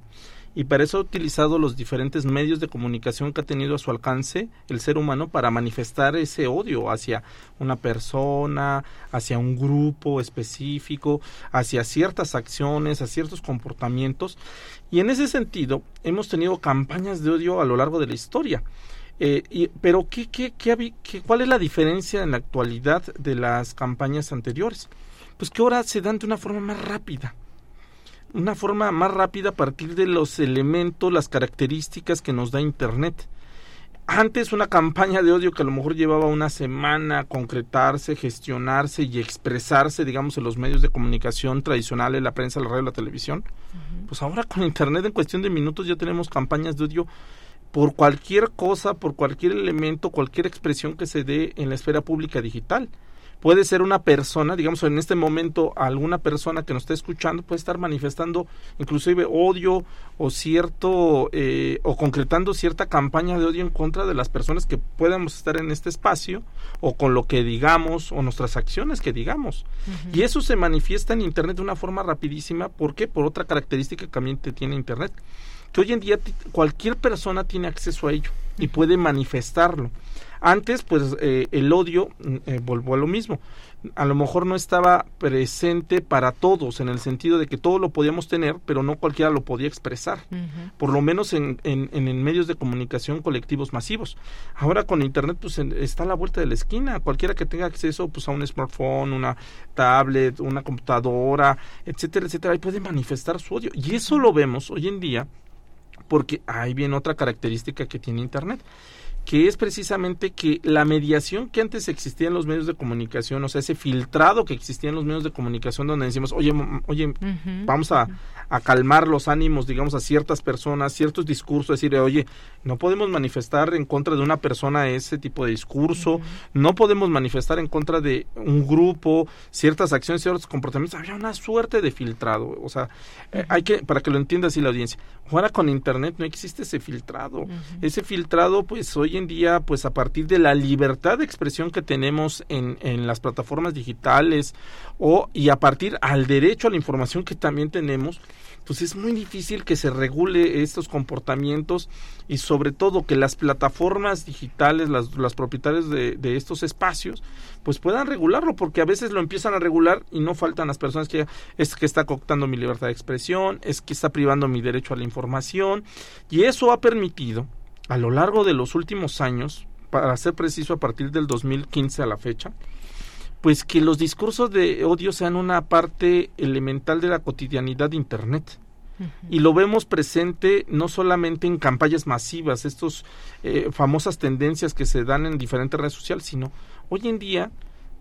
y para eso ha utilizado los diferentes medios de comunicación que ha tenido a su alcance el ser humano para manifestar ese odio hacia una persona, hacia un grupo específico, hacia ciertas acciones, a ciertos comportamientos. Y en ese sentido hemos tenido campañas de odio a lo largo de la historia. Eh, pero ¿qué, qué, qué, ¿cuál es la diferencia en la actualidad de las campañas anteriores? Pues que ahora se dan de una forma más rápida una forma más rápida a partir de los elementos, las características que nos da Internet. Antes una campaña de odio que a lo mejor llevaba una semana a concretarse, gestionarse y expresarse, digamos, en los medios de comunicación tradicionales, la prensa, la radio, la televisión, pues ahora con Internet en cuestión de minutos ya tenemos campañas de odio por cualquier cosa, por cualquier elemento, cualquier expresión que se dé en la esfera pública digital puede ser una persona, digamos en este momento alguna persona que nos está escuchando puede estar manifestando inclusive odio o cierto eh, o concretando cierta campaña de odio en contra de las personas que podamos estar en este espacio o con lo que digamos o nuestras acciones que digamos. Y eso se manifiesta en Internet de una forma rapidísima. ¿Por qué? Por otra característica que también tiene Internet. Que hoy en día cualquier persona tiene acceso a ello y puede manifestarlo. Antes, pues eh, el odio, mm, eh, vuelvo a lo mismo, a lo mejor no estaba presente para todos, en el sentido de que todo lo podíamos tener, pero no cualquiera lo podía expresar, por lo menos en, en, medios de comunicación colectivos masivos. Ahora con Internet, pues está a la vuelta de la esquina, cualquiera que tenga acceso pues, a un smartphone, una tablet, una computadora, etcétera, etcétera, ahí puede manifestar su odio. Y eso lo vemos hoy en día porque ahí viene otra característica que tiene Internet que es precisamente que la mediación que antes existía en los medios de comunicación, o sea, ese filtrado que existía en los medios de comunicación donde decimos, oye, oye, vamos a, a, calmar los ánimos, digamos, a ciertas personas, ciertos discursos, decir, oye, no podemos manifestar en contra de una persona ese tipo de discurso, no podemos manifestar en contra de un grupo, ciertas acciones, ciertos comportamientos, había una suerte de filtrado, o sea, eh, hay que, para que lo entienda así la audiencia, ahora con Internet no existe ese filtrado, ese filtrado, pues hoy en día, pues a partir de la libertad de expresión que tenemos en, las plataformas digitales o y a partir al derecho a la información que también tenemos, pues es muy difícil que se regule estos comportamientos y sobre todo que las plataformas digitales, las, las propietarias de, de, estos espacios, pues puedan regularlo, porque a veces lo empiezan a regular y no faltan las personas que es que está cooptando mi libertad de expresión, es que está privando mi derecho a la información y eso ha permitido a lo largo de los últimos años, para ser preciso a partir del 2015 a la fecha, pues que los discursos de odio sean una parte elemental de la cotidianidad de Internet. Y lo vemos presente no solamente en campañas masivas, estas eh, famosas tendencias que se dan en diferentes redes sociales, sino hoy en día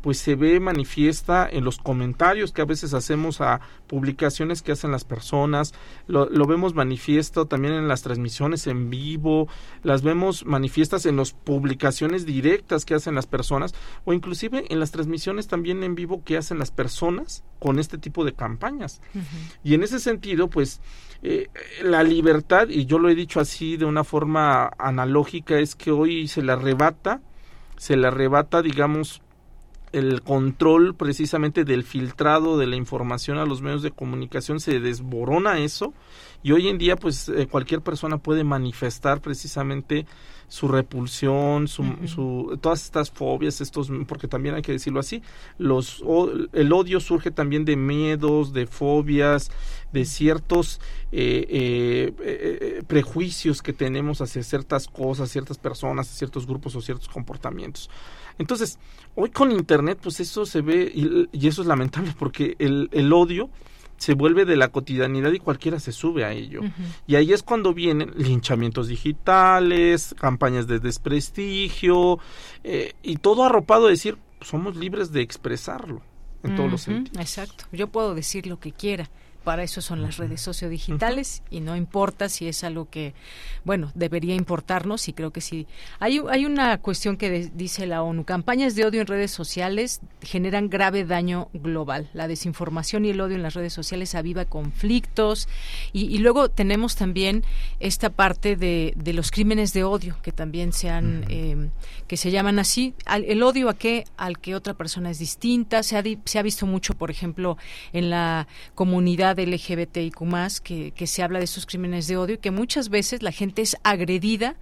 pues se ve manifiesta en los comentarios que a veces hacemos a publicaciones que hacen las personas, lo, vemos manifiesto también en las transmisiones en vivo, las vemos manifiestas en las publicaciones directas que hacen las personas o inclusive en las transmisiones también en vivo que hacen las personas con este tipo de campañas. Y en ese sentido, pues eh, la libertad, y yo lo he dicho así de una forma analógica, es que hoy se le arrebata, se le arrebata, digamos, el control precisamente del filtrado de la información a los medios de comunicación se desborona eso y hoy en día pues eh, cualquier persona puede manifestar precisamente su repulsión, su, su, todas estas fobias, estos, porque también hay que decirlo así, los, el odio surge también de miedos, de fobias, de ciertos eh, eh, eh, prejuicios que tenemos hacia ciertas cosas, ciertas personas, ciertos grupos o ciertos comportamientos. Entonces, hoy con Internet, pues eso se ve, y, eso es lamentable, [LAUGHS] porque el, el odio se vuelve de la cotidianidad y cualquiera se sube a ello. Y ahí es cuando vienen linchamientos digitales, campañas de desprestigio eh, y todo arropado de decir, somos libres de expresarlo en todos los sentidos. Exacto, yo puedo decir lo que quiera para eso son las redes sociodigitales y no importa si es algo que, bueno, debería importarnos y creo que sí. Hay, hay una cuestión que dice la ONU, campañas de odio en redes sociales generan grave daño global. La desinformación y el odio en las redes sociales aviva conflictos y, luego tenemos también esta parte de, de, los crímenes de odio que también se han, em, que se llaman así. el odio a qué? Al que otra persona es distinta. Se ha, se ha visto mucho, por ejemplo, en la comunidad de LGBTIQ que, que se habla de esos crímenes de odio y que muchas veces la gente es agredida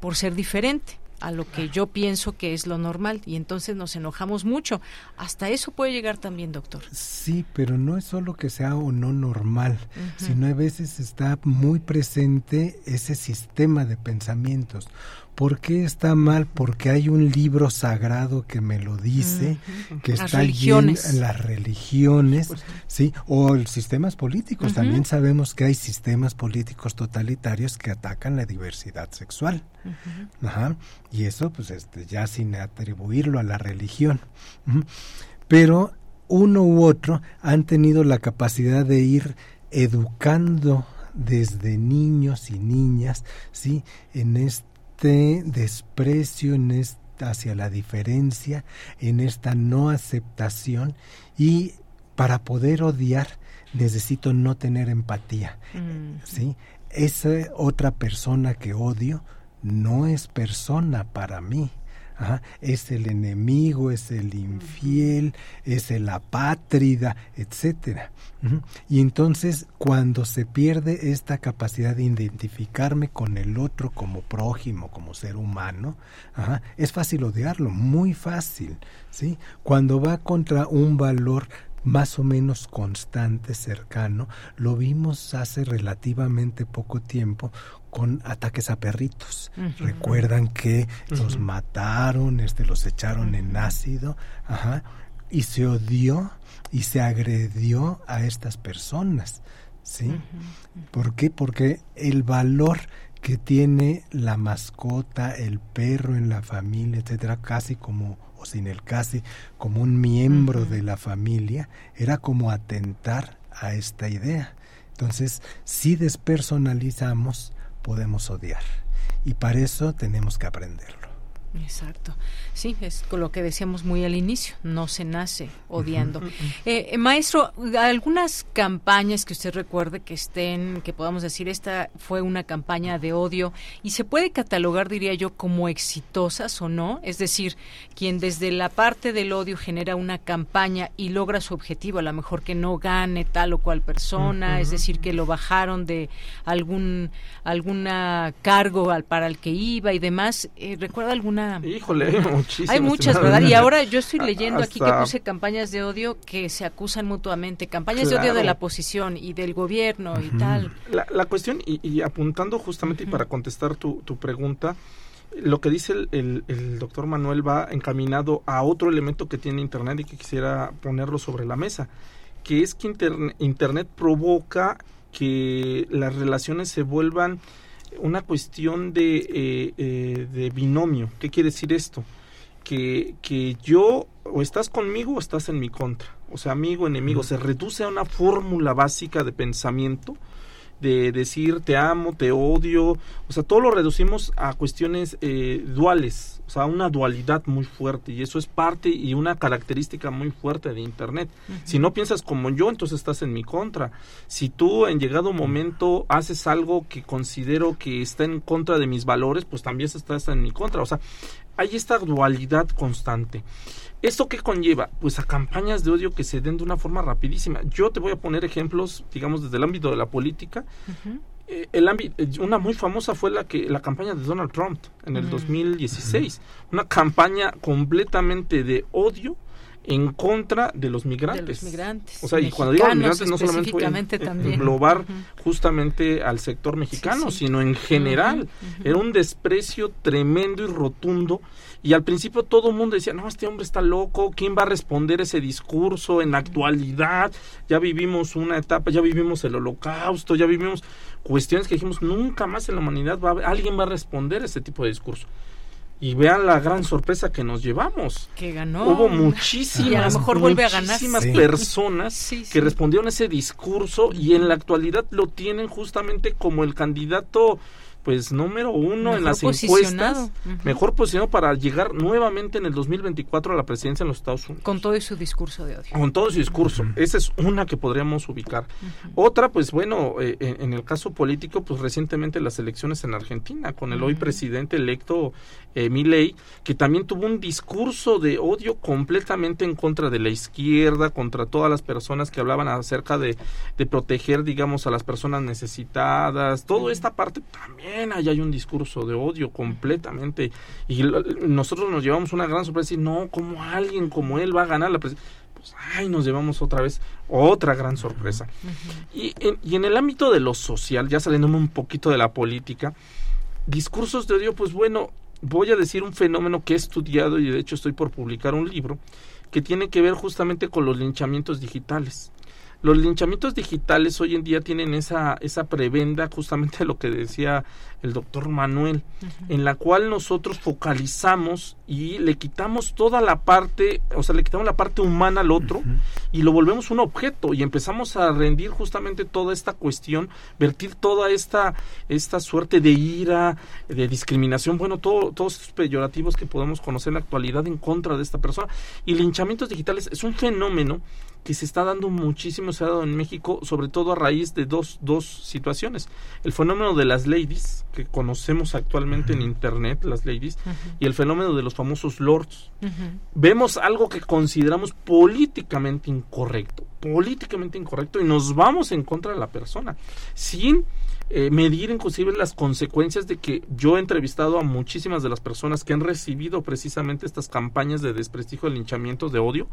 por ser diferente a lo que yo pienso que es lo normal y entonces nos enojamos mucho. Hasta eso puede llegar también, doctor. Sí, pero no es solo que sea o no normal, sino a veces está muy presente ese sistema de pensamientos. ¿Por qué está mal? Porque hay un libro sagrado que me lo dice, que está bien en las religiones, sí, o los sistemas políticos. También sabemos que hay sistemas políticos totalitarios que atacan la diversidad sexual. Ajá. Y eso, pues, este, ya sin atribuirlo a la religión. Pero uno u otro han tenido la capacidad de ir educando desde niños y niñas, sí, en este este desprecio en hacia la diferencia, en esta no aceptación y para poder odiar necesito no tener empatía. Mm. ¿sí? Esa otra persona que odio no es persona para mí es el enemigo, es el infiel, es el apátrida, etcétera. Y entonces cuando se pierde esta capacidad de identificarme con el otro como prójimo, como ser humano, es fácil odiarlo, muy fácil, ¿sí? Cuando va contra un valor más o menos constante, cercano, lo vimos hace relativamente poco tiempo con ataques a perritos. Recuerdan que los mataron, este, los echaron en ácido, ajá, y se odió y se agredió a estas personas, ¿sí? ¿Por qué? Porque el valor que tiene la mascota, el perro en la familia, etcétera, casi como o sin el casi como un miembro de la familia, era como atentar a esta idea. Entonces, si despersonalizamos, podemos odiar. Y para eso tenemos que aprenderlo. Exacto. Sí, es con lo que decíamos muy al inicio, no se nace odiando. Eh, eh, maestro, algunas campañas que usted recuerde que estén, que podamos decir, esta fue una campaña de odio y se puede catalogar, diría yo, como exitosas o no, es decir, quien desde la parte del odio genera una campaña y logra su objetivo, a lo mejor que no gane tal o cual persona, es decir, que lo bajaron de algún alguna cargo al, para el que iba y demás. Eh, ¿Recuerda alguna Híjole, muchísimas. Hay muchas, ¿verdad? Y ahora yo estoy leyendo aquí que puse campañas de odio que se acusan mutuamente, campañas de odio de la oposición y del gobierno y tal. La, cuestión, y, apuntando justamente para contestar tu, tu pregunta, lo que dice el, el, doctor Manuel va encaminado a otro elemento que tiene Internet y que quisiera ponerlo sobre la mesa, que es que Internet provoca que las relaciones se vuelvan una cuestión de, eh, eh, de binomio. ¿Qué quiere decir esto? Que, que yo o estás conmigo o estás en mi contra. O sea, amigo, enemigo. Se reduce a una fórmula básica de pensamiento de decir te amo, te odio, o sea, todo lo reducimos a cuestiones eh, duales, o sea, una dualidad muy fuerte y eso es parte y una característica muy fuerte de Internet. Si no piensas como yo, entonces estás en mi contra. Si tú en llegado momento haces algo que considero que está en contra de mis valores, pues también estás en mi contra. O sea, hay esta dualidad constante. ¿Esto qué conlleva? Pues a campañas de odio que se den de una forma rapidísima. Yo te voy a poner ejemplos, digamos, desde el ámbito de la política. Eh, el ámbito, eh, una muy famosa fue la que la campaña de Donald Trump en el 2016, una campaña completamente de odio en contra de los migrantes. O sea, y cuando digo migrantes no solamente fue englobar justamente al sector mexicano, sino en general. Era un desprecio tremendo y rotundo. Y al principio todo el mundo decía, no, este hombre está loco, ¿quién va a responder ese discurso en la actualidad? Ya vivimos una etapa, ya vivimos el holocausto, ya vivimos cuestiones que dijimos, nunca más en la humanidad va a, alguien va a responder ese tipo de discurso y vean la gran sorpresa que nos llevamos. Que ganó. Hubo muchísimas, y a lo mejor vuelve a ganar. personas que respondieron a ese discurso y en la actualidad lo tienen justamente como el candidato pues número uno en las encuestas, mejor posicionado para llegar nuevamente en el 2024 a la presidencia en los Estados Unidos. Con todo su discurso de odio. Con todo su discurso. Esa es una que podríamos ubicar. Otra, pues bueno, eh, en, el caso político, pues recientemente las elecciones en Argentina, con el hoy presidente electo eh, Milei, que también tuvo un discurso de odio completamente en contra de la izquierda, contra todas las personas que hablaban acerca de, de proteger, digamos, a las personas necesitadas. Toda esta parte también ahí hay un discurso de odio completamente. Y nosotros nos llevamos una gran sorpresa y no, como alguien como él va a ganar la presidencia. Pues, ay, nos llevamos otra vez otra gran sorpresa. y, en, y en el ámbito de lo social, ya saliéndome un poquito de la política, discursos de odio, pues bueno, voy a decir un fenómeno que he estudiado y de hecho estoy por publicar un libro que tiene que ver justamente con los linchamientos digitales. Los linchamientos digitales hoy en día tienen esa, esa prebenda, justamente lo que decía el doctor Manuel, en la cual nosotros focalizamos y le quitamos toda la parte, o sea, le quitamos la parte humana al otro y lo volvemos un objeto y empezamos a rendir justamente toda esta cuestión, vertir toda esta, esta suerte de ira, de discriminación, bueno, todo, todos estos peyorativos que podemos conocer en la actualidad en contra de esta persona. Y linchamientos digitales es un fenómeno que se está dando muchísimo, se ha dado en México, sobre todo a raíz de dos, dos situaciones. El fenómeno de las ladies, que conocemos actualmente en Internet, las ladies, y el fenómeno de los famosos lords. Vemos algo que consideramos políticamente incorrecto, políticamente incorrecto, y nos vamos en contra de la persona, sin eh, medir inclusive las consecuencias de que yo he entrevistado a muchísimas de las personas que han recibido precisamente estas campañas de desprestigio, de linchamientos, de odio,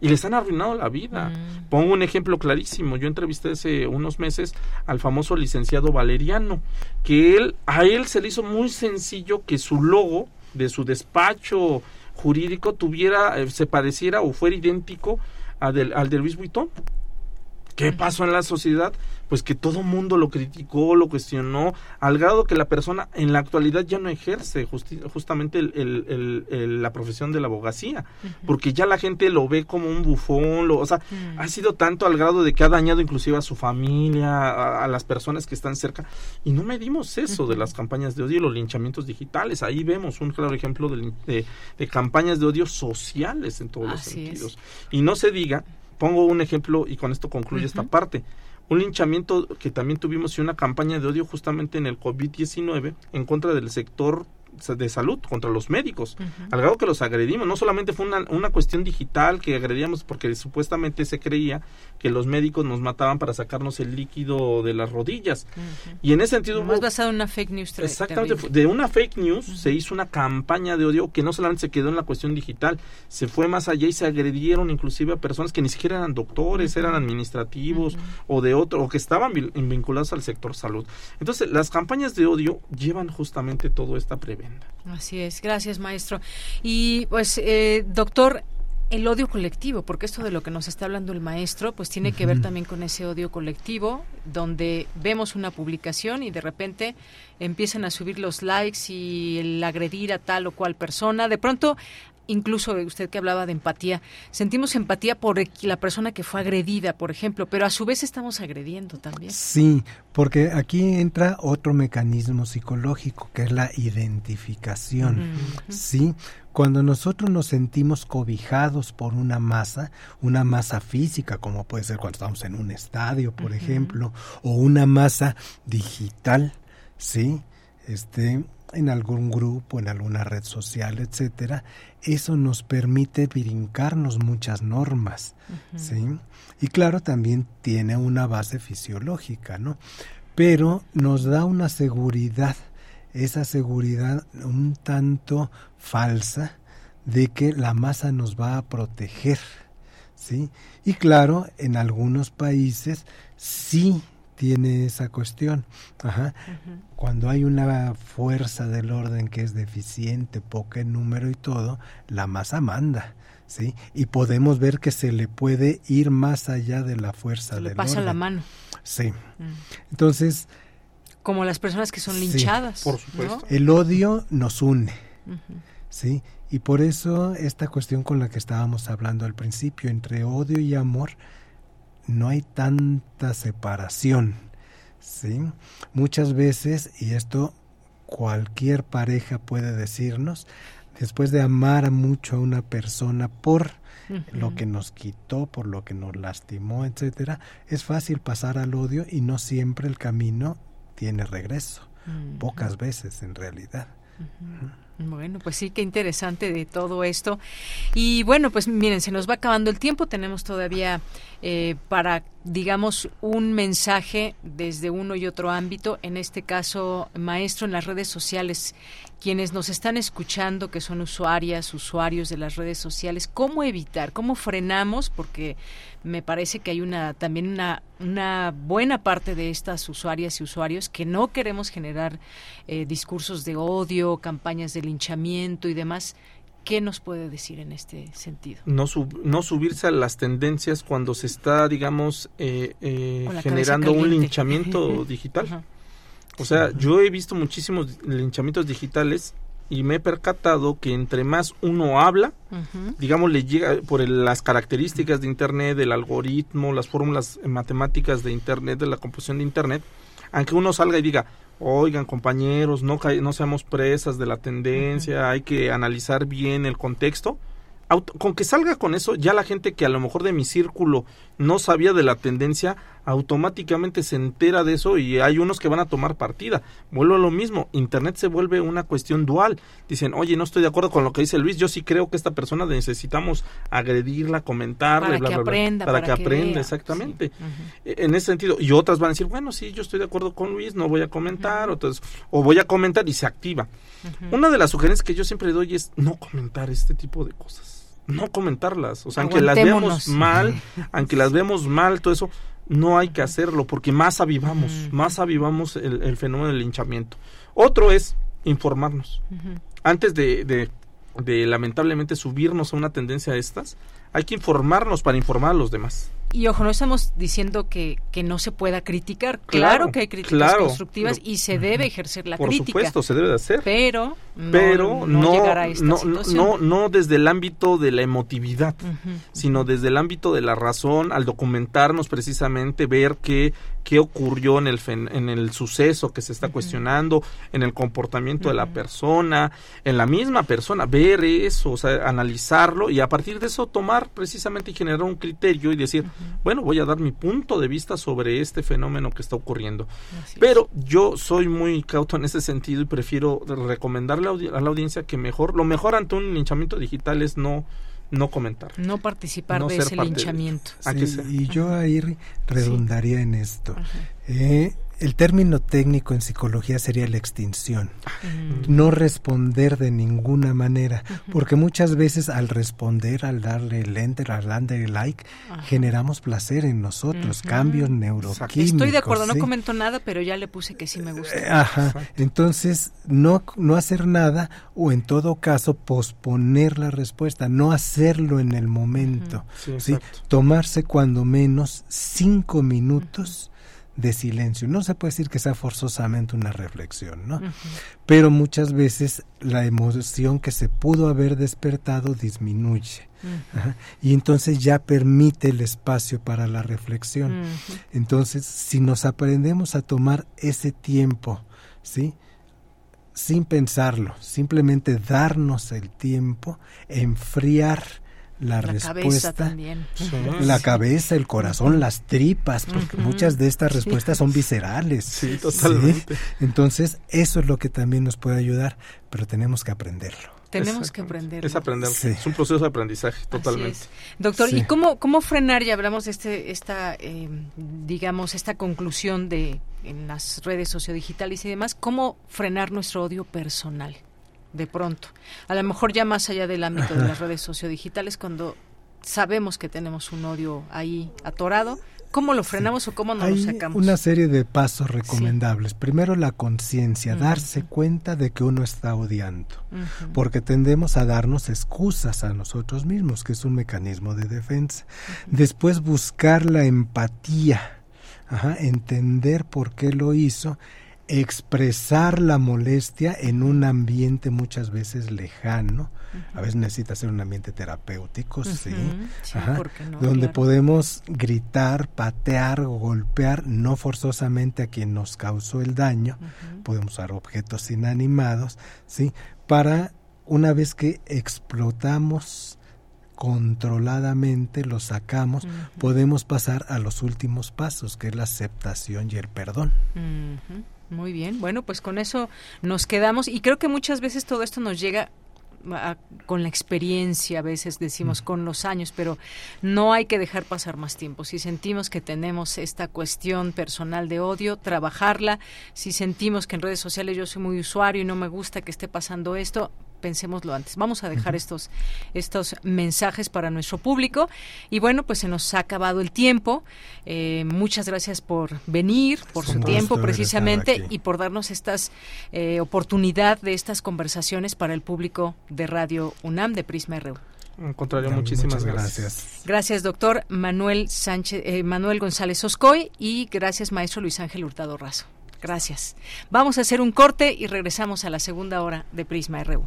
y les han arruinado la vida. Mm. Pongo un ejemplo clarísimo. Yo entrevisté hace unos meses al famoso licenciado Valeriano, que él, a él se le hizo muy sencillo que su logo de su despacho jurídico tuviera, eh, se pareciera o fuera idéntico al del, al de Luis Vuitton. ¿Qué pasó en la sociedad? pues que todo mundo lo criticó, lo cuestionó, al grado que la persona en la actualidad ya no ejerce justamente la profesión de la abogacía, porque ya la gente lo ve como un bufón, lo, o sea, mm. ha sido tanto al grado de que ha dañado inclusive a su familia, a, las personas que están cerca, y no medimos eso de las campañas de odio y los linchamientos digitales, ahí vemos un claro ejemplo de, campañas de odio sociales en todos los sentidos. Y no se diga, pongo un ejemplo y con esto concluye esta parte. Un linchamiento que también tuvimos y una campaña de odio justamente en el COVID-19 en contra del sector de salud contra los médicos, al grado que los agredimos. No solamente fue una, una, cuestión digital que agredíamos porque supuestamente se creía que los médicos nos mataban para sacarnos el líquido de las rodillas. Y en ese sentido... Más basado en una fake news. Exactamente. De una fake news se hizo una campaña de odio que no solamente se quedó en la cuestión digital, se fue más allá y se agredieron inclusive a personas que ni siquiera eran doctores, eran administrativos o de otro, o que estaban vinculados al sector salud. Entonces, las campañas de odio llevan justamente todo esta tremenda. Así es, gracias maestro. Y pues, eh, doctor, el odio colectivo, porque esto de lo que nos está hablando el maestro, pues tiene que ver también con ese odio colectivo, donde vemos una publicación y de repente empiezan a subir los likes y el agredir a tal o cual persona. De pronto incluso usted que hablaba de empatía, sentimos empatía por la persona que fue agredida, por ejemplo, pero a su vez estamos agrediendo también. Sí, porque aquí entra otro mecanismo psicológico que es la identificación. Sí, cuando nosotros nos sentimos cobijados por una masa, una masa física, como puede ser cuando estamos en un estadio, por ejemplo, o una masa digital, sí, este, en algún grupo, en alguna red social, etcétera, eso nos permite brincarnos muchas normas, ¿sí? Y claro, también tiene una base fisiológica, ¿no? Pero nos da una seguridad, esa seguridad un tanto falsa de que la masa nos va a proteger, ¿sí? Y claro, en algunos países sí tiene esa cuestión. Ajá. Cuando hay una fuerza del orden que es deficiente, poca en número y todo, la masa manda. ¿Sí? Y podemos ver que se le puede ir más allá de la fuerza se le pasa la mano. Sí. Mm. Entonces. Como las personas que son linchadas. por supuesto. El odio nos une. ¿Sí? Y por eso esta cuestión con la que estábamos hablando al principio, entre odio y amor, no hay tanta separación. ¿sí? Muchas veces, y esto cualquier pareja puede decirnos, después de amar mucho a una persona por lo que nos quitó, por lo que nos lastimó, etcétera, es fácil pasar al odio y no siempre el camino tiene regreso. Pocas veces en realidad. Bueno, pues sí, qué interesante de todo esto. Y bueno, pues miren, se nos va acabando el tiempo, tenemos todavía eh, para, digamos, un mensaje desde uno y otro ámbito, en este caso, maestro, en las redes sociales, quienes nos están escuchando, que son usuarias, usuarios de las redes sociales, ¿cómo evitar, cómo frenamos? Porque me parece que hay una también una, una buena parte de estas usuarias y usuarios que no queremos generar eh, discursos de odio, campañas de linchamiento y demás. ¿Qué nos puede decir en este sentido? No, no subirse a las tendencias cuando se está, digamos, eh, eh, generando un linchamiento [LAUGHS] digital. O sea, yo he visto muchísimos linchamientos digitales y me he percatado que entre más uno habla, digamos, le llega por las características de Internet, del algoritmo, las fórmulas matemáticas de Internet, de la composición de Internet, aunque uno salga y diga, oigan compañeros, no, no seamos presas de la tendencia, hay que analizar bien el contexto, con que salga con eso, ya la gente que a lo mejor de mi círculo no sabía de la tendencia, automáticamente se entera de eso y hay unos que van a tomar partida. Vuelvo a lo mismo, Internet se vuelve una cuestión dual. Dicen, oye, no estoy de acuerdo con lo que dice Luis, yo sí creo que esta persona necesitamos agredirla, comentarle, para que aprenda, para, que, aprenda, exactamente. E, en ese sentido, y otras van a decir, bueno, sí, yo estoy de acuerdo con Luis, no voy a comentar, o voy a comentar y se activa. Una de las sugerencias que yo siempre doy es no comentar este tipo de cosas no comentarlas. O sea, aunque las veamos mal, [LAUGHS] aunque las vemos mal, todo eso, no hay que hacerlo porque más avivamos, más avivamos el, fenómeno del linchamiento. Otro es informarnos. Antes de, de, de, lamentablemente subirnos a una tendencia de estas, hay que informarnos para informar a los demás. Y ojo, no estamos diciendo que, que no se pueda criticar. Claro, que hay críticas constructivas y se debe ejercer la crítica. Por supuesto, se debe de hacer. Pero no, pero no, llegar a esta no, no, desde el ámbito de la emotividad, sino desde el ámbito de la razón, al documentarnos precisamente, ver qué, qué ocurrió en el, en el suceso que se está cuestionando, en el comportamiento de la persona, en la misma persona, ver eso, o sea, analizarlo y a partir de eso tomar precisamente y generar un criterio y decir, bueno, voy a dar mi punto de vista sobre este fenómeno que está ocurriendo. Pero yo soy muy cauto en ese sentido y prefiero recomendarle a la audiencia que mejor, lo mejor ante un linchamiento digital es no no comentar. No participar de ese linchamiento. y yo ahí redundaría en esto. Eh, el término técnico en psicología sería la extinción. No responder de ninguna manera, porque muchas veces al responder, al darle el enter, al darle el like, generamos placer en nosotros, cambios neuroquímicos. Estoy de acuerdo, no comento nada, pero ya le puse que sí me gusta. Eh, ajá, entonces no, no hacer nada o en todo caso posponer la respuesta, no hacerlo en el momento, ¿sí? tomarse cuando menos cinco minutos de silencio. No se puede decir que sea forzosamente una reflexión, ¿no? Pero muchas veces la emoción que se pudo haber despertado disminuye. Y entonces ya permite el espacio para la reflexión. Entonces, si nos aprendemos a tomar ese tiempo, ¿sí? Sin pensarlo, simplemente darnos el tiempo, enfriar, la, respuesta, también. la cabeza, el corazón, las tripas, porque muchas de estas respuestas son viscerales. Sí, totalmente. Entonces, eso es lo que también nos puede ayudar, pero tenemos que aprenderlo. Tenemos que aprenderlo. Es aprender, es un proceso de aprendizaje, totalmente. Doctor, ¿y cómo, cómo frenar, ya hablamos de este, esta, eh, digamos, esta conclusión de en las redes sociodigitales y demás, cómo frenar nuestro odio personal? De pronto. A lo mejor ya más allá del ámbito de las [LAUGHS] redes sociodigitales, cuando sabemos que tenemos un odio ahí atorado, ¿cómo lo frenamos o cómo nos lo sacamos? Una serie de pasos recomendables. Primero la conciencia, darse cuenta de que uno está odiando, porque tendemos a darnos excusas a nosotros mismos, que es un mecanismo de defensa. Después buscar la empatía, entender por qué lo hizo expresar la molestia en un ambiente muchas veces lejano. A veces necesita ser un ambiente terapéutico, sí, donde podemos gritar, patear, golpear, no forzosamente a quien nos causó el daño, podemos usar objetos inanimados, sí, para una vez que explotamos controladamente, lo sacamos, podemos pasar a los últimos pasos, que es la aceptación y el perdón. Muy bien, bueno, pues con eso nos quedamos y creo que muchas veces todo esto nos llega con la experiencia, a veces decimos con los años, pero no hay que dejar pasar más tiempo. Si sentimos que tenemos esta cuestión personal de odio, trabajarla. Si sentimos que en redes sociales yo soy muy usuario y no me gusta que esté pasando esto, pensémoslo antes. Vamos a dejar estos, estos mensajes para nuestro público. Y bueno, pues se nos ha acabado el tiempo. Eh, muchas gracias por venir, por su tiempo precisamente y por darnos estas eh, oportunidad de estas conversaciones para el público de Radio UNAM de Prisma RU. Al contrario, muchísimas gracias. gracias. doctor Manuel Sánchez, eh, Manuel González Oscoy y gracias, maestro Luis Ángel Hurtado Razo. Gracias. Vamos a hacer un corte y regresamos a la segunda hora de Prisma RU.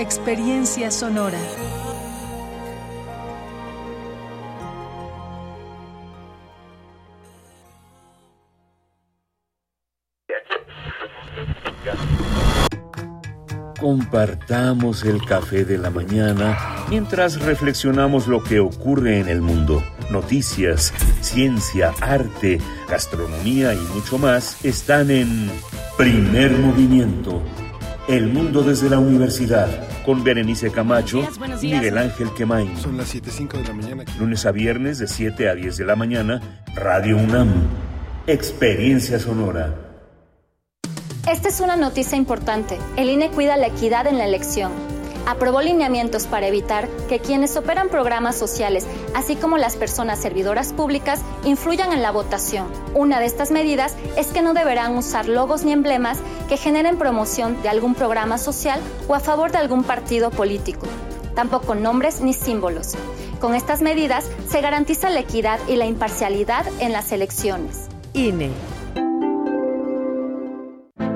Experiencia sonora. Compartamos el café de la mañana mientras reflexionamos lo que ocurre en el mundo. Noticias, ciencia, arte, gastronomía y mucho más están en Primer Movimiento el mundo desde la universidad, con Berenice Camacho y Miguel Ángel Quemain. Son las 7.05 de la mañana. Lunes a viernes de 7 a 10 de la mañana, Radio UNAM. Experiencia sonora. Esta es una noticia importante. El INE cuida la equidad en la elección aprobó lineamientos para evitar que quienes operan programas sociales, así como las personas servidoras públicas, influyan en la votación. Una de estas medidas es que no deberán usar logos ni emblemas que generen promoción de algún programa social o a favor de algún partido político. Tampoco nombres ni símbolos. Con estas medidas se garantiza la equidad y la imparcialidad en las elecciones. INE.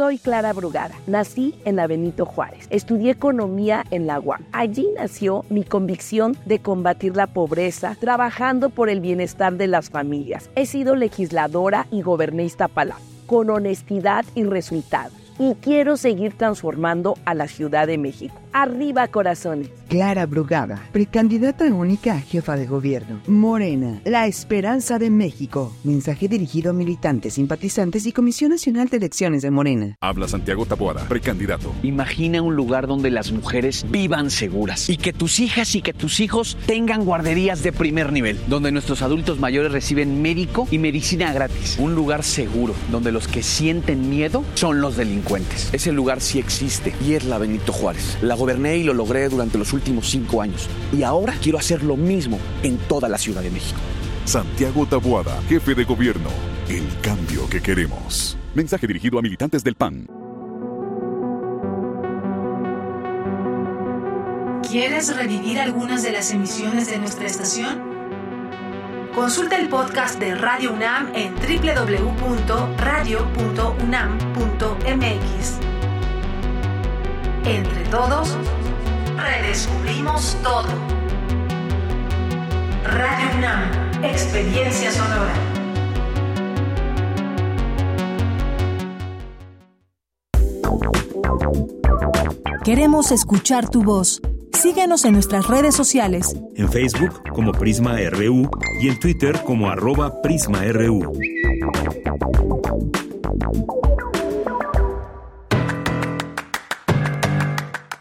Soy Clara Brugada. Nací en la Juárez. Estudié economía en la UAM. Allí nació mi convicción de combatir la pobreza, trabajando por el bienestar de las familias. He sido legisladora y goberné Iztapalapa con honestidad y resultados. Y quiero seguir transformando a la Ciudad de México. Arriba corazones. Clara Brugada, precandidata única a jefa de gobierno. Morena, la esperanza de México. Mensaje dirigido a militantes, simpatizantes y Comisión Nacional de Elecciones de Morena. Habla Santiago Taboada, precandidato. Imagina un lugar donde las mujeres vivan seguras y que tus hijas y que tus hijos tengan guarderías de primer nivel, donde nuestros adultos mayores reciben médico y medicina gratis. Un lugar seguro, donde los que sienten miedo son los delincuentes. Ese lugar sí existe y es la Benito Juárez. La goberné y lo logré durante los últimos cinco años. Y ahora quiero hacer lo mismo en toda la Ciudad de México. Santiago Tabuada, jefe de gobierno. El cambio que queremos. Mensaje dirigido a militantes del PAN. ¿Quieres revivir algunas de las emisiones de nuestra estación? Consulta el podcast de Radio UNAM en www.radio.unam.mx. Entre todos, redescubrimos todo. Radio UNAM, experiencia sonora. Queremos escuchar tu voz. Síguenos en nuestras redes sociales. En Facebook como Prisma RU y en Twitter como arroba PrismaRU.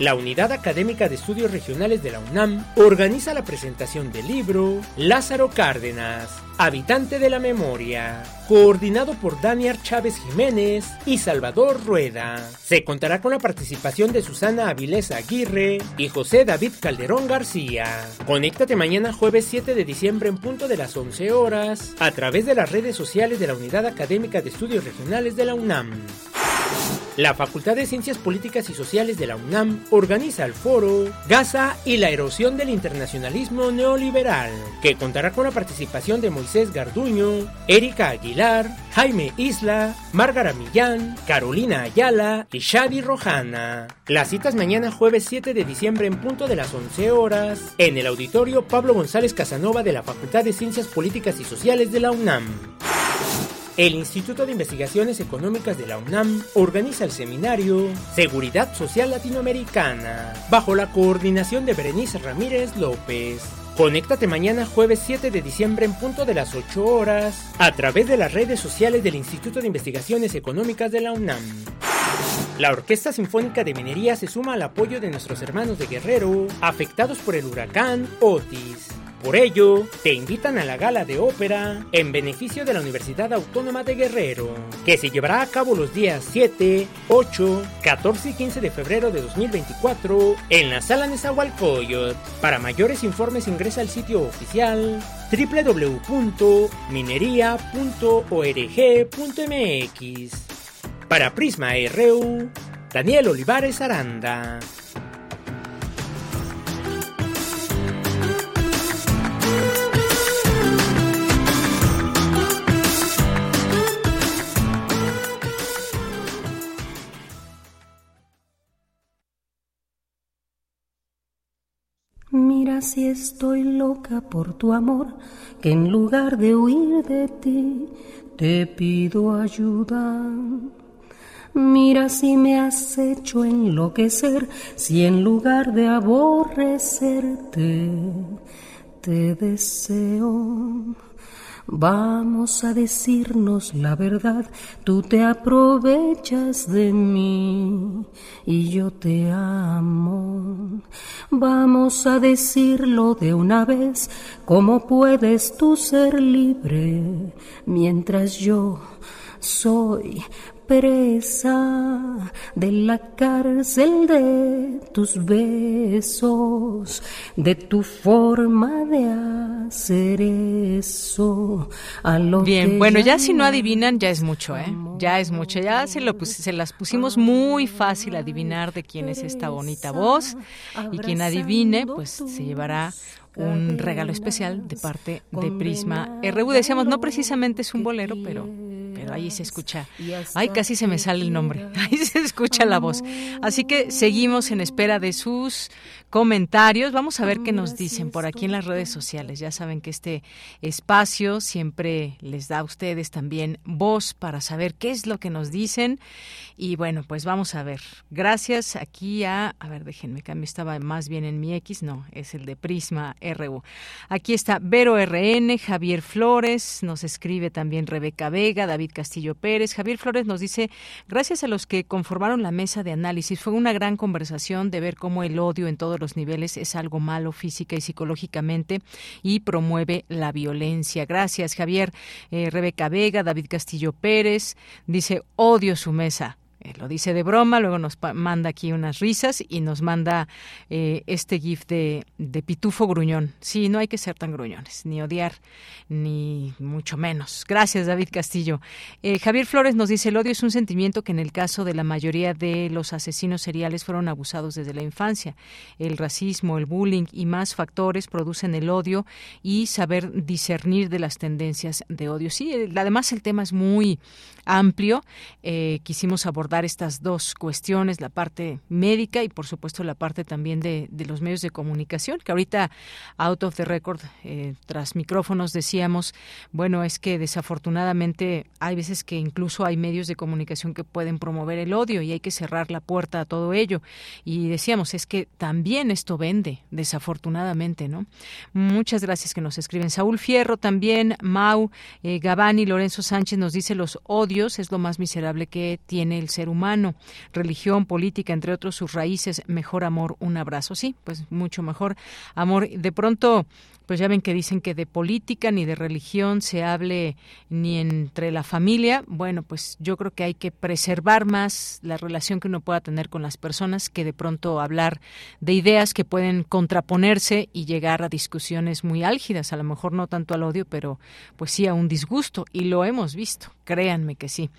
La Unidad Académica de Estudios Regionales de la UNAM organiza la presentación del libro Lázaro Cárdenas, Habitante de la Memoria, coordinado por Daniel Chávez Jiménez y Salvador Rueda. Se contará con la participación de Susana Avilés Aguirre y José David Calderón García. Conéctate mañana jueves 7 de diciembre en punto de las 11 horas a través de las redes sociales de la Unidad Académica de Estudios Regionales de la UNAM. La Facultad de Ciencias Políticas y Sociales de la UNAM organiza el foro Gaza y la erosión del internacionalismo neoliberal, que contará con la participación de Moisés Garduño, Erika Aguilar, Jaime Isla, Márgara Millán, Carolina Ayala y Shadi Rojana. Las citas mañana jueves 7 de diciembre en punto de las 11 horas en el auditorio Pablo González Casanova de la Facultad de Ciencias Políticas y Sociales de la UNAM. El Instituto de Investigaciones Económicas de la UNAM organiza el seminario Seguridad Social Latinoamericana, bajo la coordinación de Berenice Ramírez López. Conéctate mañana jueves 7 de diciembre en punto de las 8 horas a través de las redes sociales del Instituto de Investigaciones Económicas de la UNAM. La Orquesta Sinfónica de Minería se suma al apoyo de nuestros hermanos de Guerrero afectados por el huracán Otis. Por ello, te invitan a la gala de ópera en beneficio de la Universidad Autónoma de Guerrero, que se llevará a cabo los días 7, 8, 14 y 15 de febrero de 2024 en la sala Nezahualcóyotl. Para mayores informes ingresa al sitio oficial www.minería.org.mx. Para Prisma RU, Daniel Olivares Aranda. Si estoy loca por tu amor, que en lugar de huir de ti, te pido ayuda. Mira si me has hecho enloquecer, si en lugar de aborrecerte, te deseo. Vamos a decirnos la verdad, tú te aprovechas de mí y yo te amo. Vamos a decirlo de una vez, ¿cómo puedes tú ser libre mientras yo soy de la cárcel de tus besos, de tu forma de hacer eso. A lo Bien, bueno, ya si no adivinan, ya es mucho, ¿eh? Ya es mucho. Ya se, lo se las pusimos muy fácil adivinar de quién es esta bonita voz. Y quien adivine, pues se llevará un regalo especial de parte de Prisma RU. Decíamos, no precisamente es un bolero, pero pero ahí se escucha. Ay, casi se me sale el nombre. [LAUGHS] Ahí se escucha la voz. Así que seguimos en espera de sus comentarios. Vamos a ver qué nos dicen por aquí en las redes sociales. Ya saben que este espacio siempre les da a ustedes también voz para saber qué es lo que nos dicen. Y bueno, pues vamos a ver. Gracias aquí a, a ver, déjenme cambiar, estaba más bien en mi X, no, es el de Prisma RU. Aquí está Vero RN, Javier Flores, nos escribe también Rebeca Vega, David Castillo Pérez. Javier Flores nos dice, gracias a los que conformaron la mesa de análisis, fue una gran conversación de ver cómo el odio en los niveles es algo malo física y psicológicamente y promueve la violencia. Gracias, Javier. Eh, Rebeca Vega, David Castillo Pérez, dice, odio su mesa. Eh, lo dice de broma, luego nos manda aquí unas risas y nos manda eh, este gif de, de, pitufo gruñón. Sí, no hay que ser tan gruñones, ni odiar, ni mucho menos. Gracias, David Castillo. Eh, Javier Flores nos dice, el odio es un sentimiento que en el caso de la mayoría de los asesinos seriales fueron abusados desde la infancia. El racismo, el bullying y más factores producen el odio y saber discernir de las tendencias de odio. Sí, además el tema es muy amplio. quisimos abordar estas dos cuestiones, la parte médica y por supuesto la parte también de, los medios de comunicación, que ahorita out of the record, eh, tras micrófonos decíamos, bueno, es que desafortunadamente hay veces que incluso hay medios de comunicación que pueden promover el odio y hay que cerrar la puerta a todo ello. Y decíamos, es que también esto vende, desafortunadamente, ¿no? Muchas gracias que nos escriben. Saúl Fierro también, Mau, eh, Gabani, Lorenzo Sánchez nos dice los odios es lo más miserable que tiene el humano, religión, política, entre otros sus raíces, mejor amor, un abrazo. Sí, pues mucho mejor amor. De pronto pues ya ven que dicen que de política ni de religión se hable ni entre la familia. Bueno, pues yo creo que hay que preservar más la relación que uno pueda tener con las personas que de pronto hablar de ideas que pueden contraponerse y llegar a discusiones muy álgidas, a lo mejor no tanto al odio, pero pues sí a un disgusto y lo hemos visto, créanme que sí.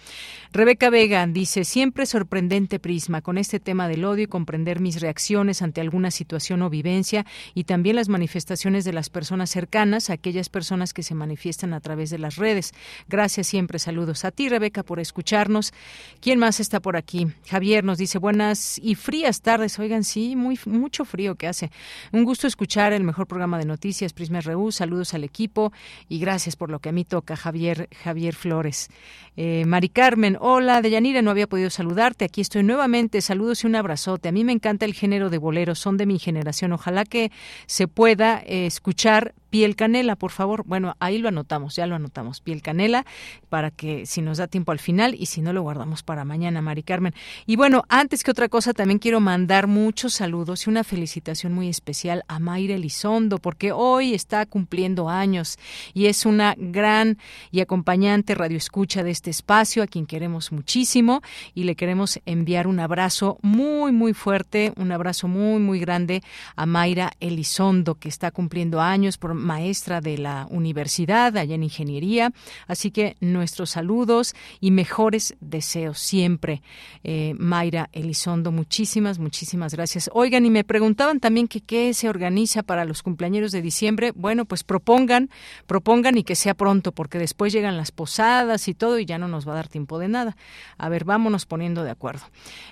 Rebeca Vega dice, siempre sorprendente prisma con este tema del odio y comprender mis reacciones ante alguna situación o vivencia y también las manifestaciones de las personas personas cercanas, a aquellas personas que se manifiestan a través de las redes. Gracias siempre, saludos a ti, Rebeca, por escucharnos. ¿Quién más está por aquí? Javier nos dice buenas y frías tardes. Oigan, sí, muy mucho frío que hace. Un gusto escuchar el mejor programa de noticias, Prisma RU. Saludos al equipo y gracias por lo que a mí toca, Javier, Javier Flores. Eh, Mari Carmen, hola, Deyanira, no había podido saludarte. Aquí estoy nuevamente. Saludos y un abrazote. A mí me encanta el género de boleros, son de mi generación. Ojalá que se pueda eh, escuchar escuchar piel canela, por favor. Bueno, ahí lo anotamos, ya lo anotamos, piel canela, para que si nos da tiempo al final y si no lo guardamos para mañana, Mari Carmen. Y bueno, antes que otra cosa, también quiero mandar muchos saludos y una felicitación muy especial a Mayra Elizondo, porque hoy está cumpliendo años y es una gran y acompañante radioescucha de este espacio, a quien queremos muchísimo y le queremos enviar un abrazo muy, muy fuerte, un abrazo muy, muy grande a Mayra Elizondo, que está cumpliendo años por maestra de la universidad allá en ingeniería. Así que nuestros saludos y mejores deseos siempre. Eh, Mayra Elizondo, muchísimas, muchísimas gracias. Oigan, y me preguntaban también qué se organiza para los cumpleaños de diciembre. Bueno, pues propongan, propongan y que sea pronto, porque después llegan las posadas y todo y ya no nos va a dar tiempo de nada. A ver, vámonos poniendo de acuerdo.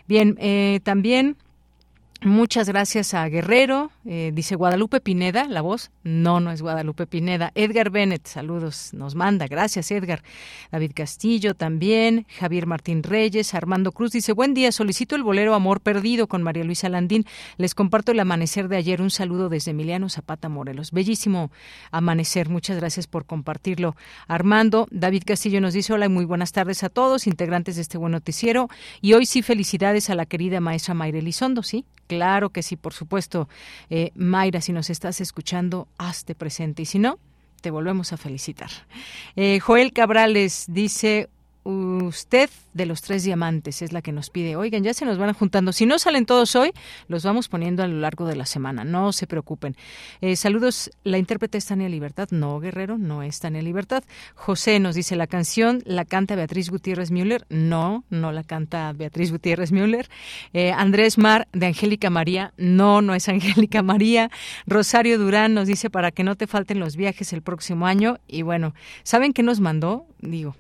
Bien, eh, también Muchas gracias a Guerrero. Eh, dice Guadalupe Pineda, la voz. No, no es Guadalupe Pineda. Edgar Bennett, saludos, nos manda. Gracias, Edgar. David Castillo también. Javier Martín Reyes. Armando Cruz dice: Buen día, solicito el bolero Amor Perdido con María Luisa Landín. Les comparto el amanecer de ayer. Un saludo desde Emiliano Zapata Morelos. Bellísimo amanecer. Muchas gracias por compartirlo. Armando, David Castillo nos dice: Hola y muy buenas tardes a todos, integrantes de este buen noticiero. Y hoy sí, felicidades a la querida maestra Mayra Elizondo, ¿sí? Claro que sí, por supuesto. Eh, Mayra, si nos estás escuchando, hazte presente. Y si no, te volvemos a felicitar. Eh, Joel Cabrales dice, usted de los tres diamantes es la que nos pide. Oigan, ya se nos van juntando. Si no salen todos hoy, los vamos poniendo a lo largo de la semana. No se preocupen. Eh, saludos. ¿La intérprete es Tania Libertad? No, Guerrero, no es Tania Libertad. José nos dice, ¿la canción la canta Beatriz Gutiérrez Müller? No, no la canta Beatriz Gutiérrez Müller. Eh, Andrés Mar, de Angélica María? No, no es Angélica María. Rosario Durán nos dice, para que no te falten los viajes el próximo año. Y bueno, ¿saben qué nos mandó? Digo,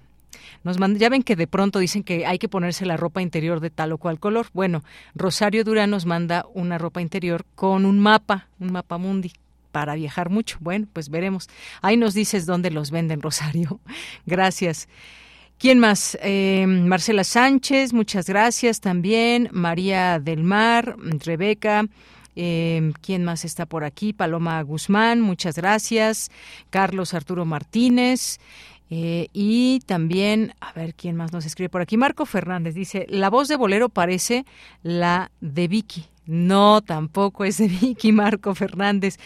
nos ya ven que de pronto dicen que hay que ponerse la ropa interior de tal o cual color. Bueno, Rosario Durán nos manda una ropa interior con un mapa, un mapa mundi para viajar mucho. Bueno, pues veremos. Ahí nos dices dónde los venden, [LAUGHS] Rosario. Gracias. ¿Quién más? Eh, Marcela Sánchez, muchas gracias también. María del Mar, Rebeca. Eh, ¿Quién más está por aquí? Paloma Guzmán, muchas gracias. Carlos Arturo Martínez. Eh, y también, a ver quién más nos escribe por aquí. Marco Fernández dice, la voz de bolero parece la de Vicky. No, tampoco es de [LAUGHS] Vicky, Marco Fernández.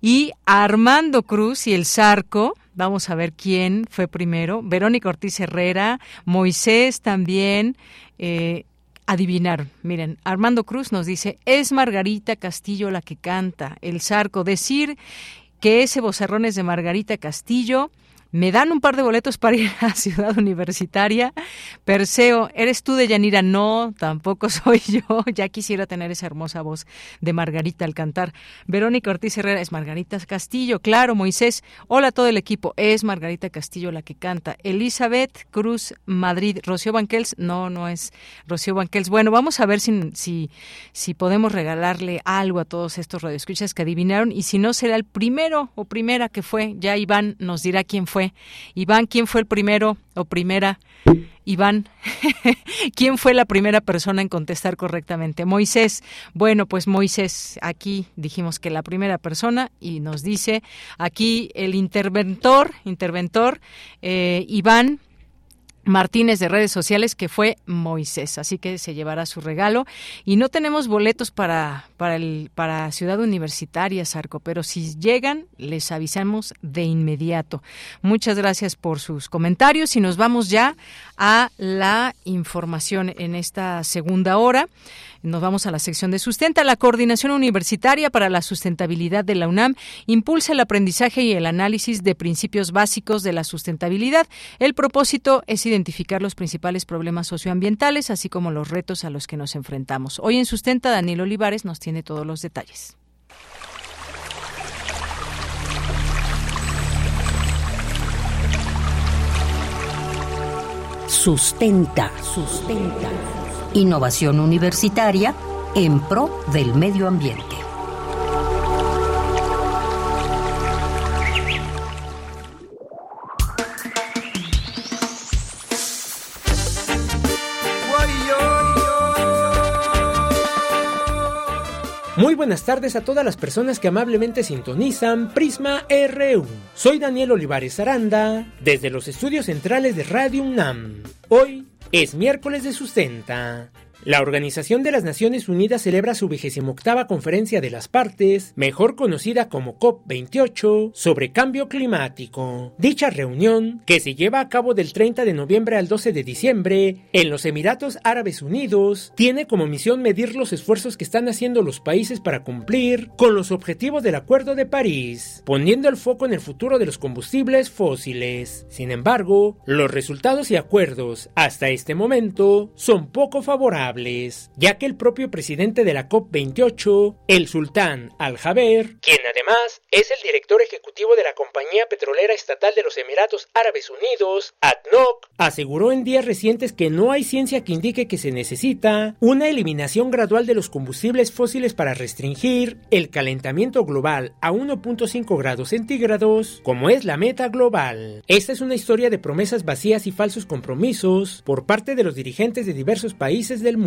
Y Armando Cruz y el Zarco, vamos a ver quién fue primero. Verónica Ortiz Herrera, Moisés también. Eh, adivinaron. Miren, Armando Cruz nos dice, es Margarita Castillo la que canta. El Zarco, decir que ese bozarrón es de Margarita Castillo me dan un par de boletos para ir a [LAUGHS] Ciudad Universitaria. Perseo, ¿eres tú de Yanira? No, tampoco soy [LAUGHS] yo. Ya quisiera tener esa hermosa voz de Margarita al cantar. Verónica Ortiz Herrera es Margarita Castillo. Claro, Moisés. Hola a todo el equipo. Es Margarita Castillo la que canta. Elizabeth Cruz Madrid. Rocío Banquels. No, no es Rocío Banquels. Bueno, vamos a ver si, si, si podemos regalarle algo a todos estos radioescuchas que adivinaron. Y si no, será el primero o primera que fue. Ya Iván nos dirá quién fue Iván, ¿quién fue el primero o primera? Iván, [LAUGHS] ¿quién fue la primera persona en contestar correctamente? Moisés. Bueno, pues Moisés, aquí dijimos que la primera persona y nos dice aquí el interventor, interventor, eh, Iván Martínez de redes sociales que fue Moisés, así que se llevará su regalo y no tenemos boletos para para el para Ciudad Universitaria Sarco, pero si llegan les avisamos de inmediato. Muchas gracias por sus comentarios y nos vamos ya a la información en esta segunda hora. Nos vamos a la sección de sustenta. La Coordinación Universitaria para la Sustentabilidad de la UNAM impulsa el aprendizaje y el análisis de principios básicos de la sustentabilidad. El propósito es identificar los principales problemas socioambientales, así como los retos a los que nos enfrentamos. Hoy en Sustenta, Daniel Olivares nos tiene todos los detalles. Sustenta, sustenta Innovación universitaria en pro del medio ambiente. Muy buenas tardes a todas las personas que amablemente sintonizan Prisma RU. Soy Daniel Olivares Aranda, desde los estudios centrales de Radio UNAM. Hoy es miércoles de sustenta. La Organización de las Naciones Unidas celebra su octava conferencia de las partes, mejor conocida como COP28, sobre cambio climático. Dicha reunión, que se lleva a cabo del 30 de noviembre al 12 de diciembre en los Emiratos Árabes Unidos, tiene como misión medir los esfuerzos que están haciendo los países para cumplir con los objetivos del Acuerdo de París, poniendo el foco en el futuro de los combustibles fósiles. Sin embargo, los resultados y acuerdos hasta este momento son poco favorables ya que el propio presidente de la COP28, el sultán Al-Jaber, quien además es el director ejecutivo de la compañía petrolera estatal de los Emiratos Árabes Unidos, ADNOC, aseguró en días recientes que no hay ciencia que indique que se necesita una eliminación gradual de los combustibles fósiles para restringir el calentamiento global a 1.5 grados centígrados, como es la meta global. Esta es una historia de promesas vacías y falsos compromisos por parte de los dirigentes de diversos países del mundo.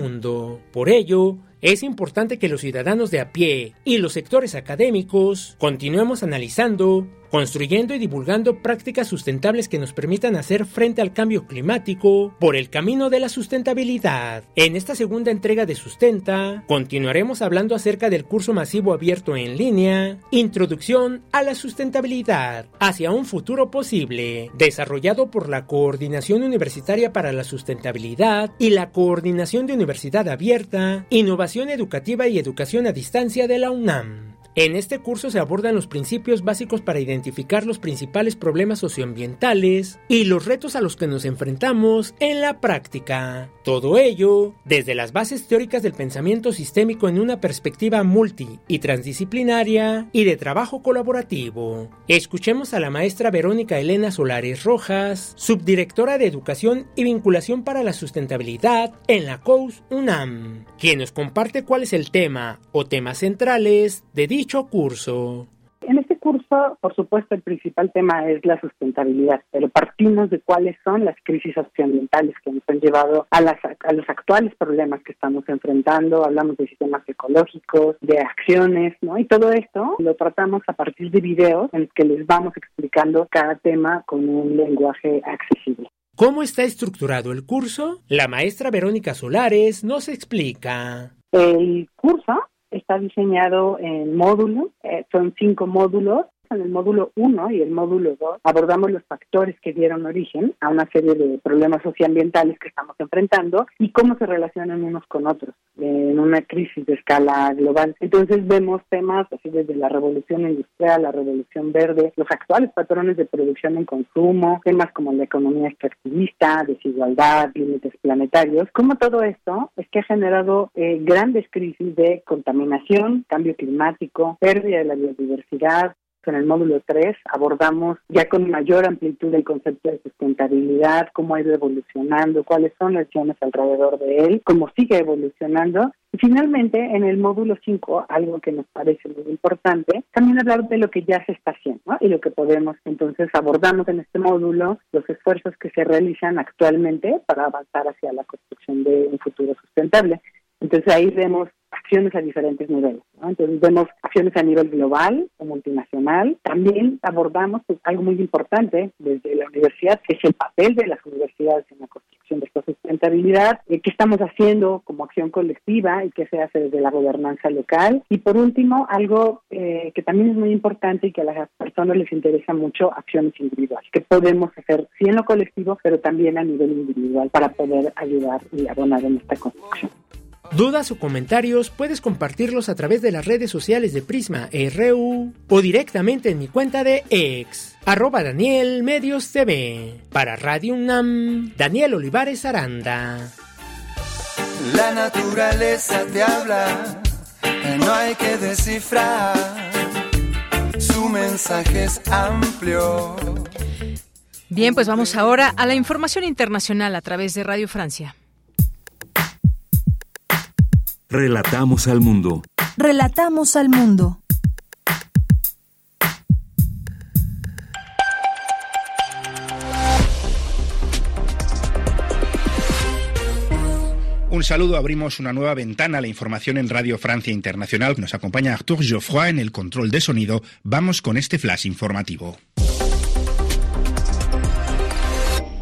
Por ello, es importante que los ciudadanos de a pie y los sectores académicos continuemos analizando, construyendo y divulgando prácticas sustentables que nos permitan hacer frente al cambio climático por el camino de la sustentabilidad. En esta segunda entrega de Sustenta, continuaremos hablando acerca del curso masivo abierto en línea, Introducción a la Sustentabilidad hacia un futuro posible, desarrollado por la Coordinación Universitaria para la Sustentabilidad y la Coordinación de Universidad Abierta, Innovación Educativa y Educación a Distancia de la UNAM. En este curso se abordan los principios básicos para identificar los principales problemas socioambientales y los retos a los que nos enfrentamos en la práctica. Todo ello desde las bases teóricas del pensamiento sistémico en una perspectiva multi y transdisciplinaria y de trabajo colaborativo. Escuchemos a la maestra Verónica Elena Solares Rojas, subdirectora de Educación y Vinculación para la Sustentabilidad en la COUS UNAM, quien nos comparte cuál es el tema o temas centrales de dicho curso? En este curso, por supuesto, el principal tema es la sustentabilidad, pero partimos de cuáles son las crisis socioambientales que nos han llevado a, las, a los actuales problemas que estamos enfrentando. Hablamos de sistemas ecológicos, de acciones, ¿no? Y todo esto lo tratamos a partir de videos en los que les vamos explicando cada tema con un lenguaje accesible. ¿Cómo está estructurado el curso? La maestra Verónica Solares nos explica. El curso está diseñado en módulos, eh, son cinco módulos en el módulo 1 y el módulo 2 abordamos los factores que dieron origen a una serie de problemas socioambientales que estamos enfrentando y cómo se relacionan unos con otros en una crisis de escala global. Entonces vemos temas así desde la revolución industrial, la revolución verde, los actuales patrones de producción en consumo, temas como la economía extractivista, desigualdad, límites planetarios, como todo esto es que ha generado eh, grandes crisis de contaminación, cambio climático, pérdida de la biodiversidad, en el módulo 3 abordamos ya con mayor amplitud el concepto de sustentabilidad, cómo ha ido evolucionando, cuáles son las acciones alrededor de él, cómo sigue evolucionando. Y finalmente, en el módulo 5, algo que nos parece muy importante, también hablar de lo que ya se está haciendo y lo que podemos. Entonces, abordamos en este módulo los esfuerzos que se realizan actualmente para avanzar hacia la construcción de un futuro sustentable. Entonces ahí vemos acciones a diferentes niveles. Entonces vemos acciones a nivel global o multinacional. También abordamos pues, algo muy importante desde la universidad, que es el papel de las universidades en la construcción de esta sustentabilidad, eh, qué estamos haciendo como acción colectiva y qué se hace desde la gobernanza local. Y por último, algo eh, que también es muy importante y que a las personas les interesa mucho, acciones individuales, que podemos hacer sí en lo colectivo, pero también a nivel individual para poder ayudar y abonar en esta construcción. Dudas o comentarios puedes compartirlos a través de las redes sociales de Prisma RU o directamente en mi cuenta de ex, arroba Daniel Medios TV. Para Radio UNAM, Daniel Olivares Aranda. La naturaleza te habla, no hay que descifrar, su mensaje es amplio. Bien, pues vamos ahora a la información internacional a través de Radio Francia. Relatamos al mundo. Relatamos al mundo. Un saludo, abrimos una nueva ventana a la información en Radio Francia Internacional. Nos acompaña Arthur Geoffroy en el control de sonido. Vamos con este flash informativo.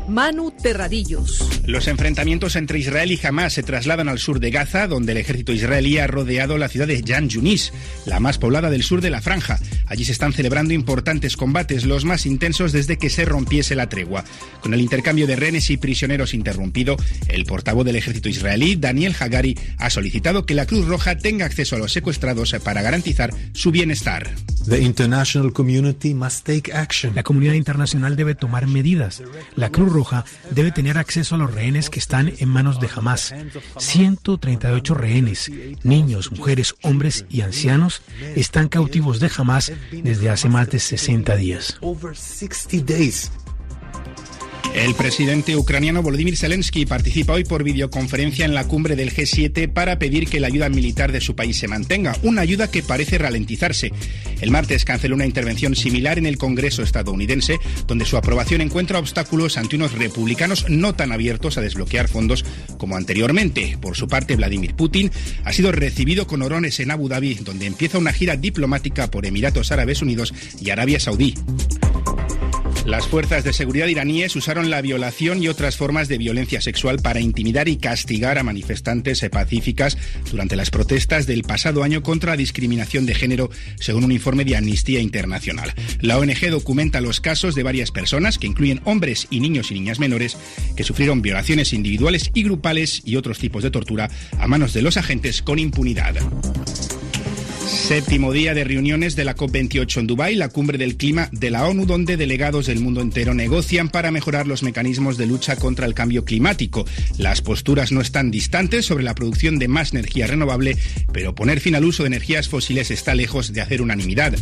Manu Terradillos. Los enfrentamientos entre Israel y Hamas se trasladan al sur de Gaza, donde el ejército israelí ha rodeado la ciudad de Jan Yunis, la más poblada del sur de la franja. Allí se están celebrando importantes combates, los más intensos desde que se rompiese la tregua. Con el intercambio de rehenes y prisioneros interrumpido, el portavoz del ejército israelí, Daniel Hagari, ha solicitado que la Cruz Roja tenga acceso a los secuestrados para garantizar su bienestar. La comunidad internacional debe tomar medidas. La Cruz Roja debe tener acceso a los rehenes que están en manos de Hamas. 138 rehenes, niños, mujeres, hombres y ancianos, están cautivos de Hamas desde hace más de 60 días. El presidente ucraniano Volodymyr Zelensky participa hoy por videoconferencia en la cumbre del G7 para pedir que la ayuda militar de su país se mantenga, una ayuda que parece ralentizarse. El martes canceló una intervención similar en el Congreso estadounidense, donde su aprobación encuentra obstáculos ante unos republicanos no tan abiertos a desbloquear fondos como anteriormente. Por su parte, Vladimir Putin ha sido recibido con orones en Abu Dhabi, donde empieza una gira diplomática por Emiratos Árabes Unidos y Arabia Saudí. Las fuerzas de seguridad iraníes usaron la violación y otras formas de violencia sexual para intimidar y castigar a manifestantes pacíficas durante las protestas del pasado año contra la discriminación de género, según un informe de Amnistía Internacional. La ONG documenta los casos de varias personas, que incluyen hombres y niños y niñas menores, que sufrieron violaciones individuales y grupales y otros tipos de tortura a manos de los agentes con impunidad. Séptimo día de reuniones de la COP28 en Dubái, la cumbre del clima de la ONU, donde delegados del mundo entero negocian para mejorar los mecanismos de lucha contra el cambio climático. Las posturas no están distantes sobre la producción de más energía renovable, pero poner fin al uso de energías fósiles está lejos de hacer unanimidad.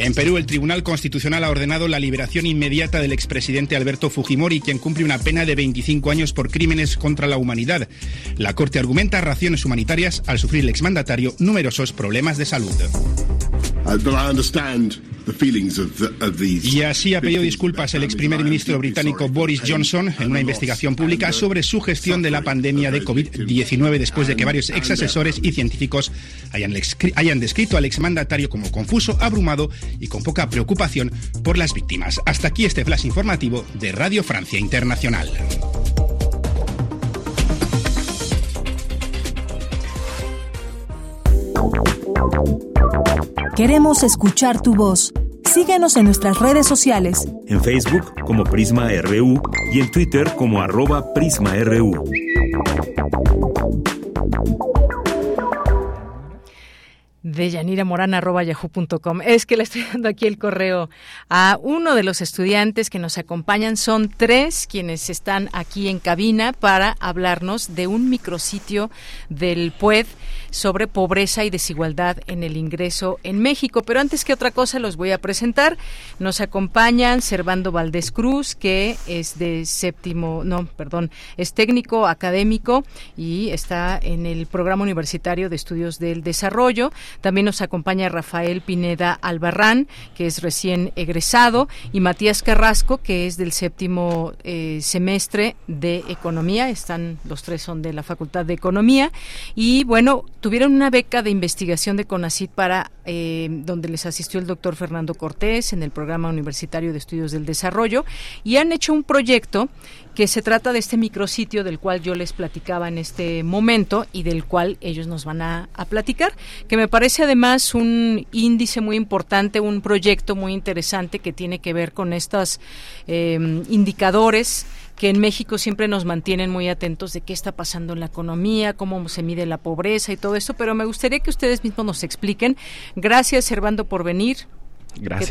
En Perú, el Tribunal Constitucional ha ordenado la liberación inmediata del expresidente Alberto Fujimori, quien cumple una pena de 25 años por crímenes contra la humanidad. La Corte argumenta raciones humanitarias al sufrir el exmandatario numerosos problemas de salud. Y así ha pedido disculpas el ex primer ministro británico Boris Johnson en una investigación pública sobre su gestión de la pandemia de COVID-19 después de que varios ex asesores y científicos hayan, hayan descrito al exmandatario como confuso, abrumado y con poca preocupación por las víctimas. Hasta aquí este flash informativo de Radio Francia Internacional. Queremos escuchar tu voz. Síguenos en nuestras redes sociales. En Facebook como Prisma RU y en Twitter como arroba PrismaRU. de yanira.morana.yahoo.com. Es que le estoy dando aquí el correo a uno de los estudiantes que nos acompañan. Son tres quienes están aquí en cabina para hablarnos de un micrositio del PUED sobre pobreza y desigualdad en el ingreso en México. Pero antes que otra cosa los voy a presentar. Nos acompañan Servando Valdés Cruz, que es de séptimo, no, perdón, es técnico académico y está en el programa universitario de estudios del desarrollo. También nos acompaña Rafael Pineda Albarrán, que es recién egresado, y Matías Carrasco, que es del séptimo eh, semestre de Economía. Están, los tres son de la Facultad de Economía. Y bueno, tuvieron una beca de investigación de CONACIT para eh, donde les asistió el doctor Fernando Cortés en el programa universitario de estudios del desarrollo y han hecho un proyecto que se trata de este micrositio del cual yo les platicaba en este momento y del cual ellos nos van a, platicar, que me parece además un índice muy importante, un proyecto muy interesante que tiene que ver con estos em, indicadores que en México siempre nos mantienen muy atentos de qué está pasando en la economía, cómo se mide la pobreza y todo eso, pero me gustaría que ustedes mismos nos expliquen. Gracias, Servando, por venir. Gracias,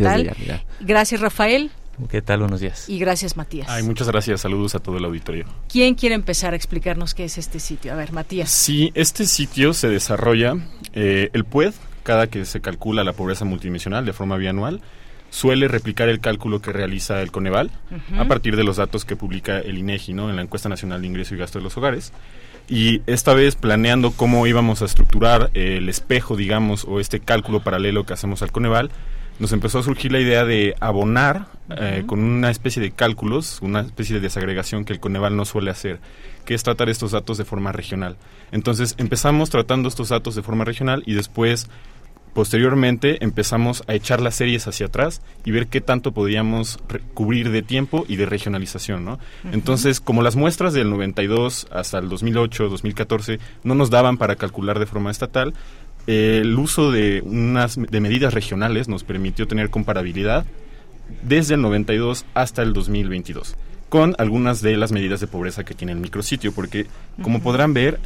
Gracias, Rafael. ¿Qué tal? Buenos días. Y gracias, Matías. Ay, muchas gracias. Saludos a todo el auditorio. ¿Quién quiere empezar a explicarnos qué es este sitio? A ver, Matías. Sí, este sitio se desarrolla, eh, el PUED, cada que se calcula la pobreza multidimensional de forma bianual, suele replicar el cálculo que realiza el Coneval a partir de los datos que publica el INEGI, ¿no? En la encuesta nacional de ingreso y gasto de los hogares. Y esta vez planeando cómo íbamos a estructurar el espejo, digamos, o este cálculo paralelo que hacemos al Coneval, nos empezó a surgir la idea de abonar eh, con una especie de cálculos, una especie de desagregación que el Coneval no suele hacer, que es tratar estos datos de forma regional. Entonces empezamos tratando estos datos de forma regional y después, posteriormente, empezamos a echar las series hacia atrás y ver qué tanto podíamos cubrir de tiempo y de regionalización, ¿no? Entonces, como las muestras del 92 hasta el 2008, 2014 no nos daban para calcular de forma estatal, el uso de unas de medidas regionales nos permitió tener comparabilidad desde el 92 hasta el 2022 con algunas de las medidas de pobreza que tiene el micrositio, porque como podrán ver,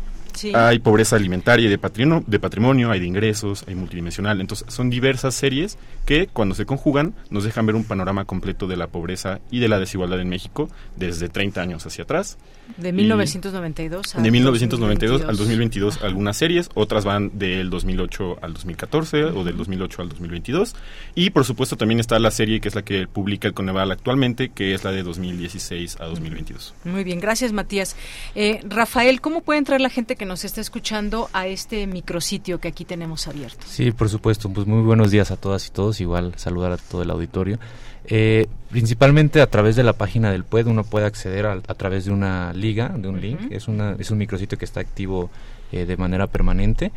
hay pobreza alimentaria y de patrimonio, de patrimonio, hay de ingresos, hay multidimensional. Entonces, son diversas series que, cuando se conjugan, nos dejan ver un panorama completo de la pobreza y de la desigualdad en México desde 30 años hacia atrás. De 1992 De 1992 al 2022 algunas series, otras van del 2008 al 2014 o del 2008 al 2022. Y, por supuesto, también está la serie que es la que publica el Coneval actualmente, que es la de 2016 a 2022. Muy bien, gracias, Matías. Eh, Rafael, ¿cómo puede entrar la gente que nos está escuchando a este micrositio que aquí tenemos abierto. Sí, por supuesto. Pues muy buenos días a todas y todos. Igual saludar a todo el auditorio. Eh, principalmente a través de la página del PUED uno puede acceder a, través de una liga, de un link. Es, una, es un micrositio que está activo eh, de manera permanente.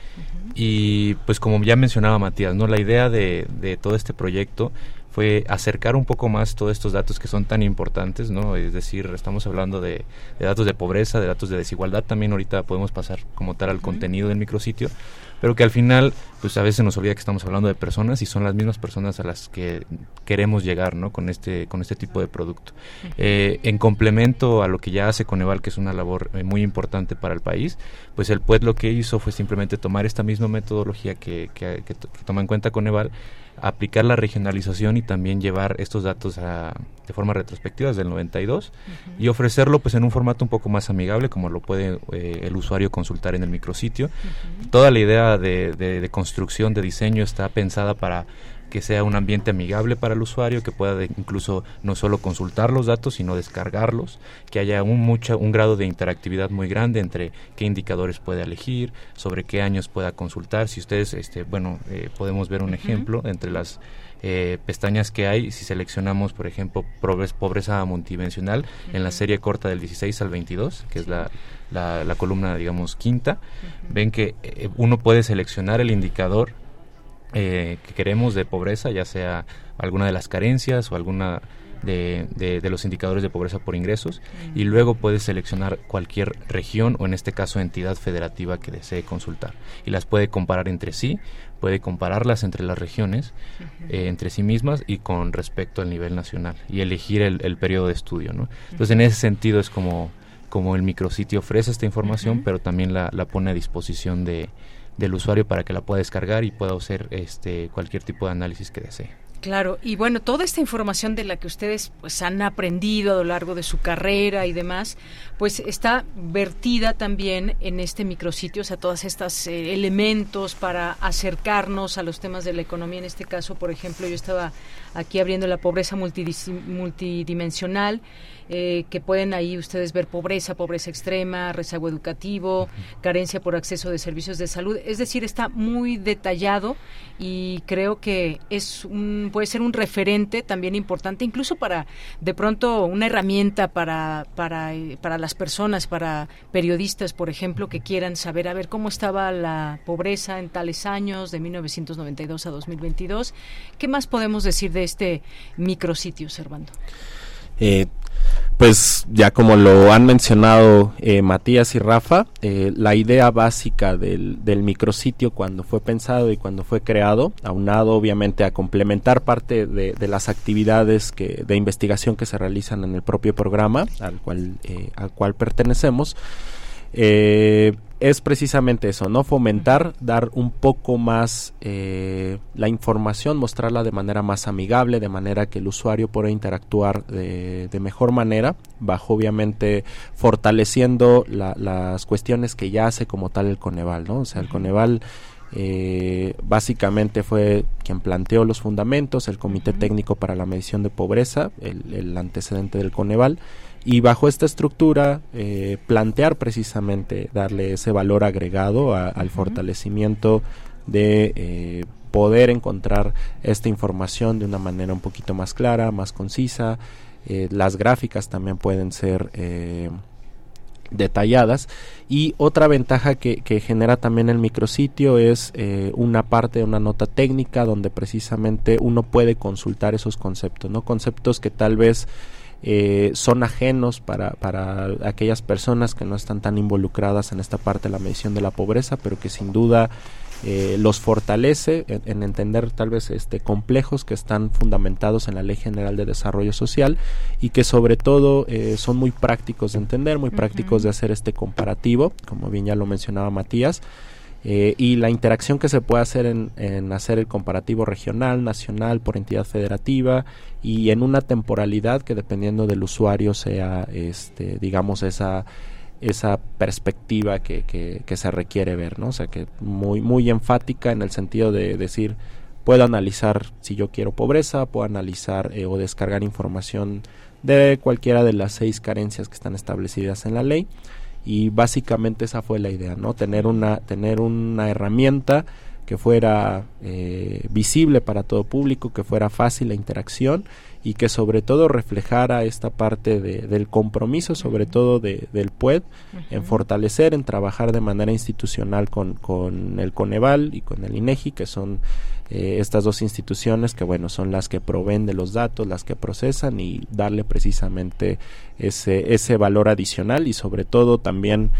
Y pues como ya mencionaba Matías, ¿no? la idea de, de todo este proyecto fue acercar un poco más todos estos datos que son tan importantes, ¿no? Es decir, estamos hablando de, datos de pobreza, de datos de desigualdad, también ahorita podemos pasar como tal al contenido del micrositio, pero que al final, pues a veces nos olvida que estamos hablando de personas y son las mismas personas a las que queremos llegar, ¿no? Con este, con este tipo de producto. Eh, en complemento a lo que ya hace Coneval, que es una labor eh, muy importante para el país, pues el PUED lo que hizo fue simplemente tomar esta misma metodología que, que, que toma en cuenta Coneval, aplicar la regionalización y también llevar estos datos de forma retrospectiva desde el 92 y ofrecerlo pues en un formato un poco más amigable como lo puede eh, el usuario consultar en el micrositio. Toda la idea de, construcción, de diseño está pensada para que sea un ambiente amigable para el usuario, que pueda incluso no solo consultar los datos, sino descargarlos, que haya un, mucha, un grado de interactividad muy grande entre qué indicadores puede elegir, sobre qué años pueda consultar. Si ustedes, este, bueno, eh, podemos ver un ejemplo entre las eh, pestañas que hay, si seleccionamos, por ejemplo, pobreza multidimensional en la serie corta del 16 al 22, que es la, la, columna, digamos, quinta, ven que eh, uno puede seleccionar el indicador eh, que queremos de pobreza, ya sea alguna de las carencias o alguna de, de, los indicadores de pobreza por ingresos. Y luego puedes seleccionar cualquier región o en este caso entidad federativa que desee consultar. Y las puede comparar entre sí, puede compararlas entre las regiones, eh, entre sí mismas y con respecto al nivel nacional y elegir el, periodo de estudio. ¿no? Entonces en ese sentido es como, como el micrositio ofrece esta información pero también la, la pone a disposición de, del usuario para que la pueda descargar y pueda hacer este cualquier tipo de análisis que desee. Claro, y bueno, toda esta información de la que ustedes pues han aprendido a lo largo de su carrera y demás, pues está vertida también en este micrositio, o sea, todos estos eh, elementos para acercarnos a los temas de la economía. En este caso, por ejemplo, yo estaba aquí abriendo la pobreza multidimensional eh, que pueden ahí ustedes ver pobreza, pobreza extrema, rezago educativo, carencia por acceso de servicios de salud. Es decir, está muy detallado y creo que es un, puede ser un referente también importante, incluso para de pronto una herramienta para, para, para las personas, para periodistas, por ejemplo, que quieran saber a ver cómo estaba la pobreza en tales años, de 1992 a 2022. ¿Qué más podemos decir de este micrositio, Servando? Eh, pues ya como lo han mencionado eh, Matías y Rafa, eh, la idea básica del, micrositio cuando fue pensado y cuando fue creado, aunado obviamente a complementar parte de, las actividades que, de investigación que se realizan en el propio programa al cual, eh, al cual pertenecemos, eh, es precisamente eso, ¿no? Fomentar, dar un poco más eh, la información, mostrarla de manera más amigable, de manera que el usuario pueda interactuar de, mejor manera, bajo obviamente fortaleciendo las cuestiones que ya hace como tal el Coneval, ¿no? O sea, el Coneval... Eh, básicamente fue quien planteó los fundamentos, el Comité Técnico para la Medición de Pobreza, el, el antecedente del Coneval, y bajo esta estructura eh, plantear precisamente darle ese valor agregado al fortalecimiento de eh, poder encontrar esta información de una manera un poquito más clara, más concisa. Eh, las gráficas también pueden ser detalladas. Y otra ventaja que, que, genera también el micrositio es una parte de una nota técnica donde precisamente uno puede consultar esos conceptos, no conceptos que tal vez eh, son ajenos para, para aquellas personas que no están tan involucradas en esta parte de la medición de la pobreza, pero que sin duda eh, los fortalece en, entender tal vez este complejos que están fundamentados en la Ley General de Desarrollo Social y que sobre todo eh, son muy prácticos de entender, muy prácticos de hacer este comparativo, como bien ya lo mencionaba Matías. Eh, y la interacción que se puede hacer en, en, hacer el comparativo regional, nacional, por entidad federativa y en una temporalidad que dependiendo del usuario sea, este, digamos, esa esa perspectiva que, que, se requiere ver, ¿no? O sea, que muy, muy enfática en el sentido de decir, puedo analizar si yo quiero pobreza, puedo analizar eh, o descargar información de cualquiera de las seis carencias que están establecidas en la ley y básicamente esa fue la idea, ¿no? Tener una, tener una herramienta que fuera eh, visible para todo público, que fuera fácil la interacción y que sobre todo reflejara esta parte de, del compromiso, sobre todo de, del PUED, en fortalecer, en trabajar de manera institucional con, con el Coneval y con el INEGI, que son eh, estas dos instituciones que, bueno, son las que proveen de los datos, las que procesan y darle precisamente ese, ese valor adicional y sobre todo también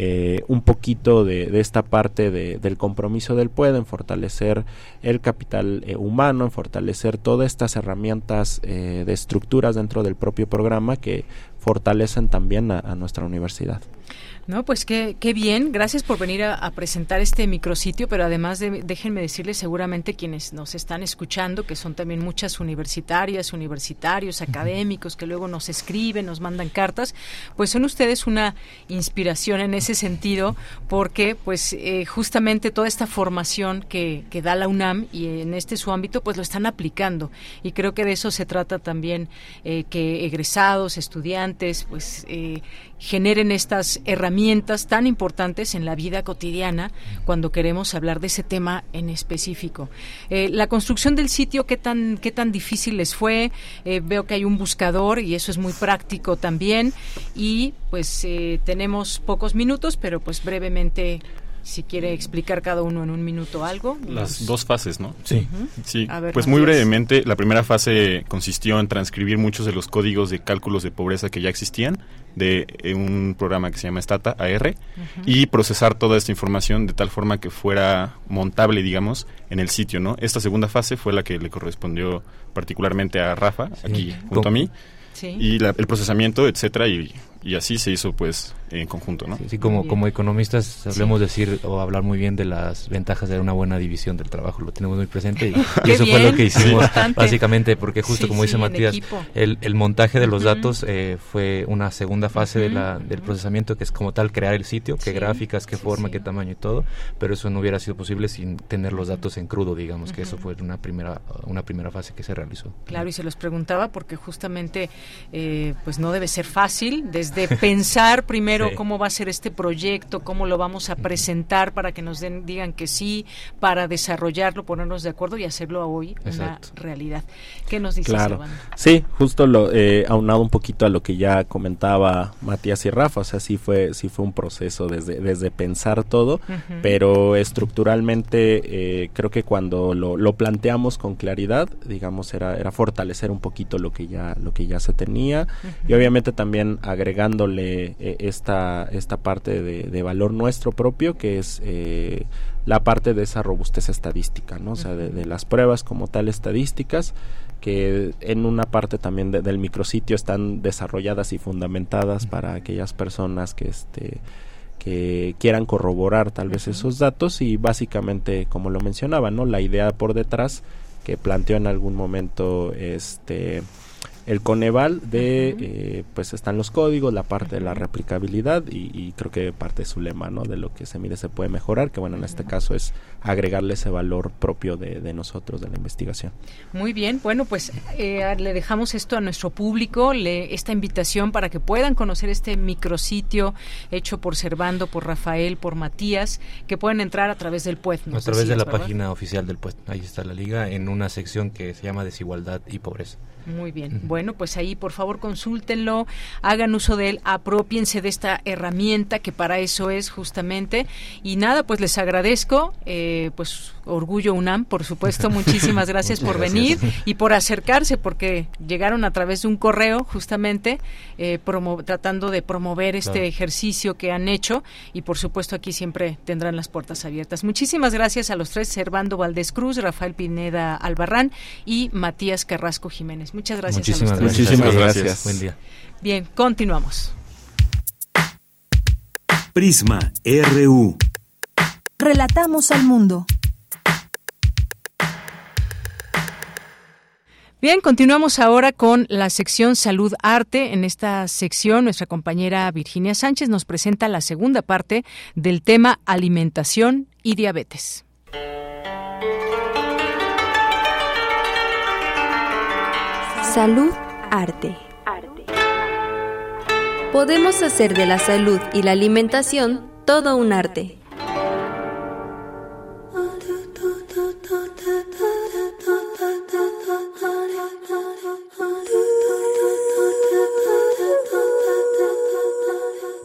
eh, un poquito de, esta parte del compromiso del PUED en fortalecer el capital eh, humano, en fortalecer todas estas herramientas eh, de estructuras dentro del propio programa que fortalecen también a nuestra universidad. No, pues qué, qué bien. Gracias por venir a, presentar este micrositio, pero además de, déjenme decirles seguramente quienes nos están escuchando, que son también muchas universitarias, universitarios, académicos, que luego nos escriben, nos mandan cartas, pues son ustedes una inspiración en ese sentido, porque pues eh, justamente toda esta formación que, que da la UNAM y en este su ámbito, pues lo están aplicando. Y creo que de eso se trata también, eh, que egresados, estudiantes, pues eh, generen estas herramientas tan importantes en la vida cotidiana cuando queremos hablar de ese tema en específico. Eh, la construcción del sitio, ¿qué tan, qué tan difícil les fue? Eh, veo que hay un buscador y eso es muy práctico también. Y pues eh, tenemos pocos minutos, pero pues brevemente si quiere explicar cada uno en un minuto algo. Las dos fases, ¿no? Sí. Sí, pues muy brevemente, la primera fase consistió en transcribir muchos de los códigos de cálculos de pobreza que ya existían de eh, un programa que se llama Stata AR y procesar toda esta información de tal forma que fuera montable, digamos, en el sitio, ¿no? Esta segunda fase fue la que le correspondió particularmente a Rafa, aquí junto a mí. Y el procesamiento, etcétera, y y así se hizo pues en conjunto, ¿no? Sí, como, como economistas solemos decir o hablar muy bien de las ventajas de una buena división del trabajo, lo tenemos muy presente y, [LAUGHS] eso fue lo que hicimos básicamente porque justo como dice Matías, el, el, montaje de los datos eh, fue una segunda fase de la, del procesamiento que es como tal crear el sitio, qué gráficas, qué forma, qué tamaño y todo, pero eso no hubiera sido posible sin tener los datos en crudo, digamos, que eso fue una primera, una primera fase que se realizó. Claro, y se los preguntaba porque justamente eh, pues no debe ser fácil desde de pensar primero cómo va a ser este proyecto, cómo lo vamos a presentar para que nos den, digan que sí, para desarrollarlo, ponernos de acuerdo y hacerlo hoy una realidad. ¿Qué nos dice claro. Sí, justo lo eh, aunado un poquito a lo que ya comentaba Matías y Rafa, o sea, sí fue, sí fue un proceso desde, desde pensar todo, pero estructuralmente eh, creo que cuando lo, lo, planteamos con claridad, digamos, era, era fortalecer un poquito lo que ya, lo que ya se tenía. Y obviamente también agregar dándole eh, esta, esta parte de, valor nuestro propio, que es eh, la parte de esa robustez estadística, ¿no? O sea, de, las pruebas como tal estadísticas, que en una parte también del micrositio están desarrolladas y fundamentadas para aquellas personas que este que quieran corroborar tal vez esos datos y básicamente como lo mencionaba no la idea por detrás que planteó en algún momento este el Coneval de, eh, pues están los códigos, la parte de la replicabilidad y, creo que parte de su lema, ¿no? De lo que se mide se puede mejorar, que bueno, en este caso es agregarle ese valor propio de, nosotros, de la investigación. Muy bien, bueno, pues eh, le dejamos esto a nuestro público, le, esta invitación para que puedan conocer este micrositio hecho por Servando, por Rafael, por Matías, que pueden entrar a través del PUED. a través de la página oficial del PUED, ahí está la liga, en una sección que se llama Desigualdad y Pobreza. Muy bien. Bueno, pues ahí por favor consúltenlo, hagan uso de él, apropiense de esta herramienta que para eso es justamente. Y nada, pues les agradezco, eh, pues Orgullo UNAM, por supuesto, [LAUGHS] muchísimas gracias por venir y por acercarse, porque llegaron a través de un correo justamente eh, tratando de promover este ejercicio que han hecho y por supuesto aquí siempre tendrán las puertas abiertas. Muchísimas gracias a los tres, Servando Valdés Cruz, Rafael Pineda Albarrán y Matías Carrasco Jiménez. Muchas gracias Muchísimas a los tres. Muchísimas gracias. Buen día. Bien, continuamos. Prisma RU. Relatamos al mundo. Bien, continuamos ahora con la sección Salud Arte. En esta sección, nuestra compañera Virginia Sánchez nos presenta la segunda parte del tema alimentación y diabetes. Salud Arte. Podemos hacer de la salud y la alimentación todo un arte.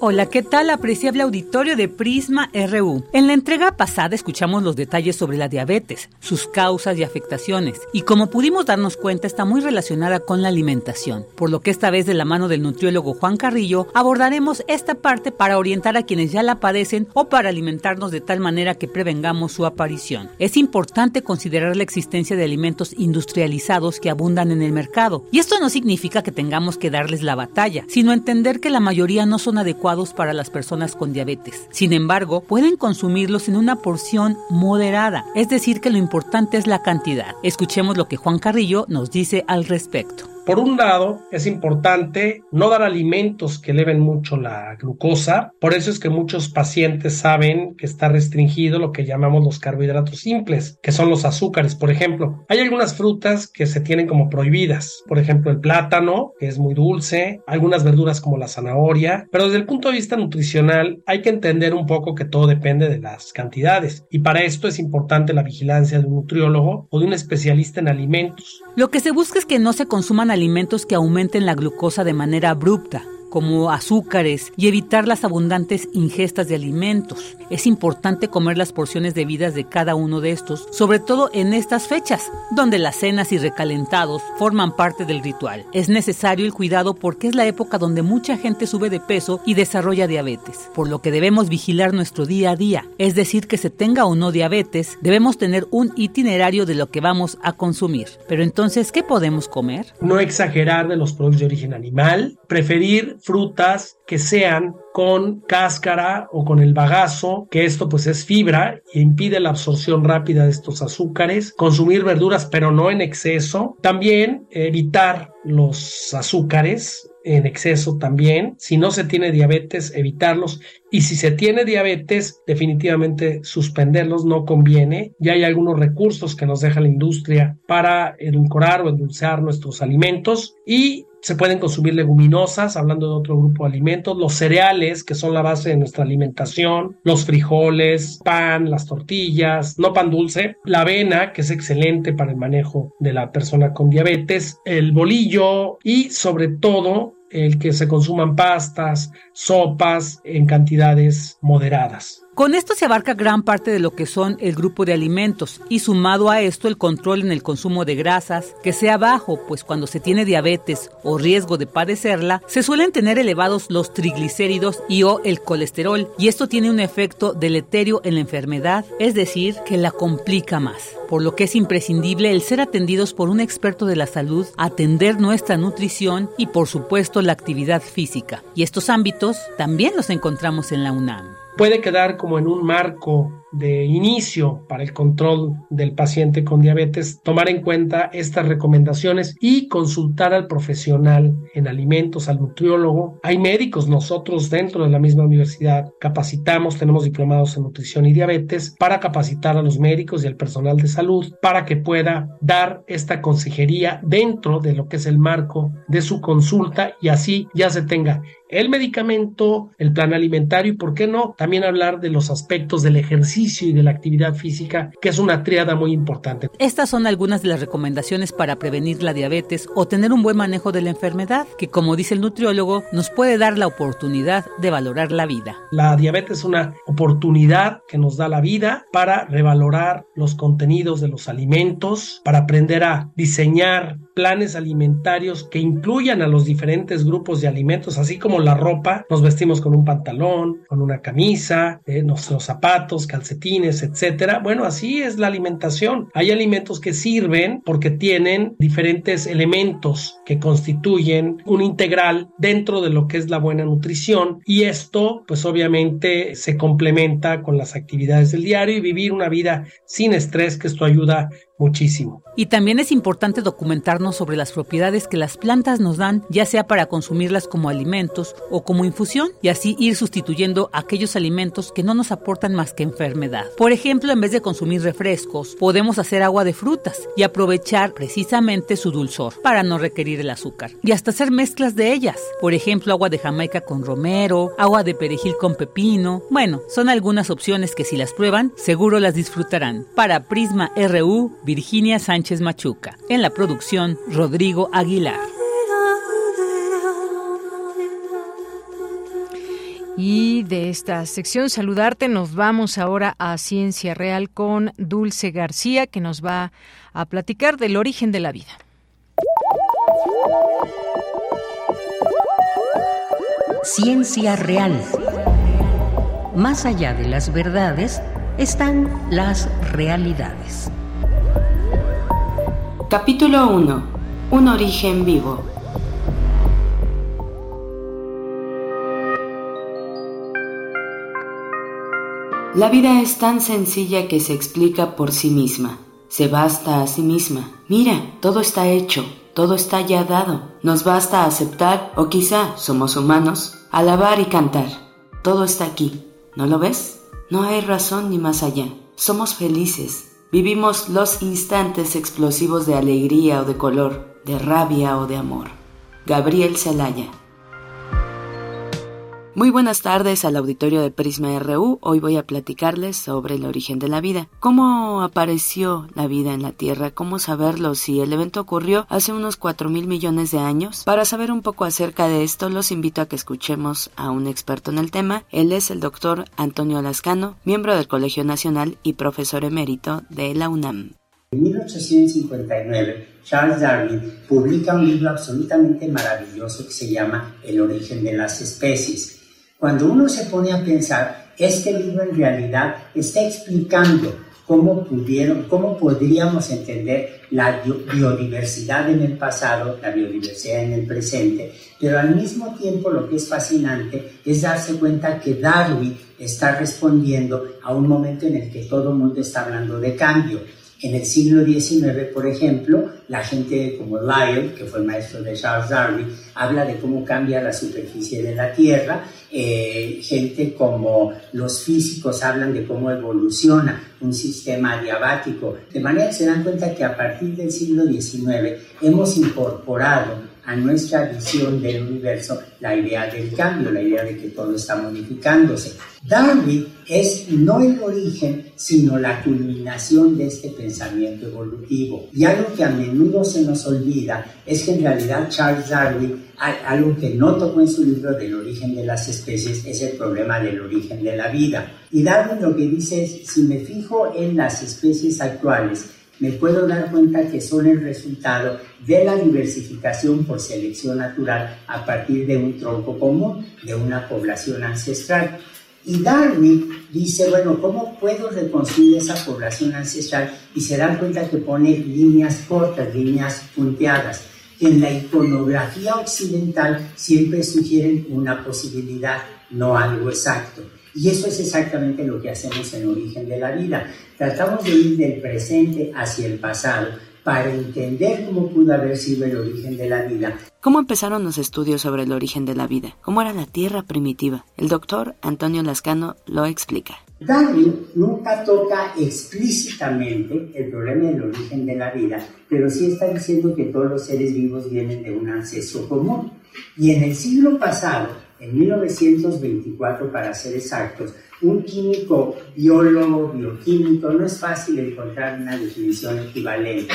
Hola, ¿qué tal apreciable auditorio de Prisma RU? En la entrega pasada escuchamos los detalles sobre la diabetes, sus causas y afectaciones, y como pudimos darnos cuenta está muy relacionada con la alimentación, por lo que esta vez de la mano del nutriólogo Juan Carrillo abordaremos esta parte para orientar a quienes ya la padecen o para alimentarnos de tal manera que prevengamos su aparición. Es importante considerar la existencia de alimentos industrializados que abundan en el mercado, y esto no significa que tengamos que darles la batalla, sino entender que la mayoría no son adecuados para las personas con diabetes. Sin embargo, pueden consumirlos en una porción moderada, es decir, que lo importante es la cantidad. Escuchemos lo que Juan Carrillo nos dice al respecto. Por un lado, es importante no dar alimentos que eleven mucho la glucosa. Por eso es que muchos pacientes saben que está restringido lo que llamamos los carbohidratos simples, que son los azúcares, por ejemplo. Hay algunas frutas que se tienen como prohibidas. Por ejemplo, el plátano, que es muy dulce, algunas verduras como la zanahoria. Pero desde el punto de vista nutricional, hay que entender un poco que todo depende de las cantidades. Y para esto es importante la vigilancia de un nutriólogo o de un especialista en alimentos. Lo que se busca es que no se consuman alimentos que aumenten la glucosa de manera abrupta como azúcares y evitar las abundantes ingestas de alimentos. Es importante comer las porciones debidas de cada uno de estos, sobre todo en estas fechas, donde las cenas y recalentados forman parte del ritual. Es necesario el cuidado porque es la época donde mucha gente sube de peso y desarrolla diabetes, por lo que debemos vigilar nuestro día a día. Es decir, que se tenga o no diabetes, debemos tener un itinerario de lo que vamos a consumir. Pero entonces, ¿qué podemos comer? No exagerar de los productos de origen animal, preferir frutas que sean con cáscara o con el bagazo, que esto pues es fibra e impide la absorción rápida de estos azúcares, consumir verduras pero no en exceso, también evitar los azúcares en exceso también, si no se tiene diabetes, evitarlos. Y si se tiene diabetes, definitivamente suspenderlos no conviene. Ya hay algunos recursos que nos deja la industria para edulcorar o endulzar nuestros alimentos. Y se pueden consumir leguminosas, hablando de otro grupo de alimentos, los cereales, que son la base de nuestra alimentación, los frijoles, pan, las tortillas, no pan dulce, la avena, que es excelente para el manejo de la persona con diabetes, el bolillo y sobre todo el que se consuman pastas, sopas en cantidades moderadas. Con esto se abarca gran parte de lo que son el grupo de alimentos y sumado a esto el control en el consumo de grasas, que sea bajo, pues cuando se tiene diabetes o riesgo de padecerla, se suelen tener elevados los triglicéridos y o el colesterol y esto tiene un efecto deleterio en la enfermedad, es decir, que la complica más. Por lo que es imprescindible el ser atendidos por un experto de la salud, atender nuestra nutrición y por supuesto la actividad física. Y estos ámbitos también los encontramos en la UNAM puede quedar como en un marco de inicio para el control del paciente con diabetes, tomar en cuenta estas recomendaciones y consultar al profesional en alimentos, al nutriólogo. Hay médicos, nosotros dentro de la misma universidad capacitamos, tenemos diplomados en nutrición y diabetes para capacitar a los médicos y al personal de salud para que pueda dar esta consejería dentro de lo que es el marco de su consulta y así ya se tenga el medicamento, el plan alimentario y, ¿por qué no? También hablar de los aspectos del ejercicio y de la actividad física, que es una triada muy importante. Estas son algunas de las recomendaciones para prevenir la diabetes o tener un buen manejo de la enfermedad, que como dice el nutriólogo, nos puede dar la oportunidad de valorar la vida. La diabetes es una oportunidad que nos da la vida para revalorar los contenidos de los alimentos, para aprender a diseñar planes alimentarios que incluyan a los diferentes grupos de alimentos, así como la ropa, nos vestimos con un pantalón, con una camisa, eh, nuestros zapatos, calcetines, etcétera. Bueno, así es la alimentación. Hay alimentos que sirven porque tienen diferentes elementos que constituyen un integral dentro de lo que es la buena nutrición y esto pues obviamente se complementa con las actividades del diario y vivir una vida sin estrés que esto ayuda muchísimo. Y también es importante documentarnos sobre las propiedades que las plantas nos dan, ya sea para consumirlas como alimentos o como infusión, y así ir sustituyendo aquellos alimentos que no nos aportan más que enfermedad. Por ejemplo, en vez de consumir refrescos, podemos hacer agua de frutas y aprovechar precisamente su dulzor para no requerir el azúcar. Y hasta hacer mezclas de ellas. Por ejemplo, agua de Jamaica con romero, agua de perejil con pepino. Bueno, son algunas opciones que si las prueban, seguro las disfrutarán. Para Prisma RU, Virginia Sánchez Machuca. En la producción, Rodrigo Aguilar. Y de esta sección saludarte nos vamos ahora a Ciencia Real con Dulce García que nos va a platicar del origen de la vida. Ciencia Real. Más allá de las verdades están las realidades. Capítulo 1. Un origen vivo. La vida es tan sencilla que se explica por sí misma. Se basta a sí misma. Mira, todo está hecho, todo está ya dado. Nos basta aceptar, o quizá somos humanos, alabar y cantar. Todo está aquí. ¿No lo ves? No hay razón ni más allá. Somos felices, Vivimos los instantes explosivos de alegría o de color, de rabia o de amor. Gabriel Celaya. Muy buenas tardes al auditorio de Prisma RU. Hoy voy a platicarles sobre el origen de la vida. ¿Cómo apareció la vida en la Tierra? ¿Cómo saberlo si el evento ocurrió hace unos 4 mil millones de años? Para saber un poco acerca de esto, los invito a que escuchemos a un experto en el tema. Él es el doctor Antonio Lascano, miembro del Colegio Nacional y profesor emérito de la UNAM. En 1859, Charles Darwin publica un libro absolutamente maravilloso que se llama El origen de las especies cuando uno se pone a pensar, este libro en realidad está explicando cómo pudieron, cómo podríamos entender la biodiversidad en el pasado, la biodiversidad en el presente, pero al mismo tiempo lo que es fascinante es darse cuenta que Darwin está respondiendo a un momento en el que todo el mundo está hablando de cambio. En el siglo XIX, por ejemplo, la gente como Lyell, que fue el maestro de Charles Darwin, habla de cómo cambia la superficie de la Tierra. Eh, gente como los físicos hablan de cómo evoluciona un sistema diabático. De manera que se dan cuenta que a partir del siglo XIX hemos incorporado a nuestra visión del universo la idea del cambio, la idea de que todo está modificándose. Darwin es no el origen, sino la culminación de este pensamiento evolutivo. Y algo que a menudo se nos olvida es que en realidad Charles Darwin, algo que no tocó en su libro del origen de las especies, es el problema del origen de la vida. Y Darwin lo que dice es, si me fijo en las especies actuales, me puedo dar cuenta que son el resultado de la diversificación por selección natural a partir de un tronco común, de una población ancestral. Y Darwin dice, bueno, ¿cómo puedo reconstruir esa población ancestral? Y se dan cuenta que pone líneas cortas, líneas punteadas, en la iconografía occidental siempre sugieren una posibilidad, no algo exacto. Y eso es exactamente lo que hacemos en Origen de la Vida. Tratamos de ir del presente hacia el pasado para entender cómo pudo haber sido el origen de la vida. ¿Cómo empezaron los estudios sobre el origen de la vida? ¿Cómo era la Tierra primitiva? El doctor Antonio Lascano lo explica. Darwin nunca toca explícitamente el problema del origen de la vida, pero sí está diciendo que todos los seres vivos vienen de un ancestro común. Y en el siglo pasado, en 1924 para ser exactos, un químico, biólogo, bioquímico, no es fácil encontrar una definición equivalente,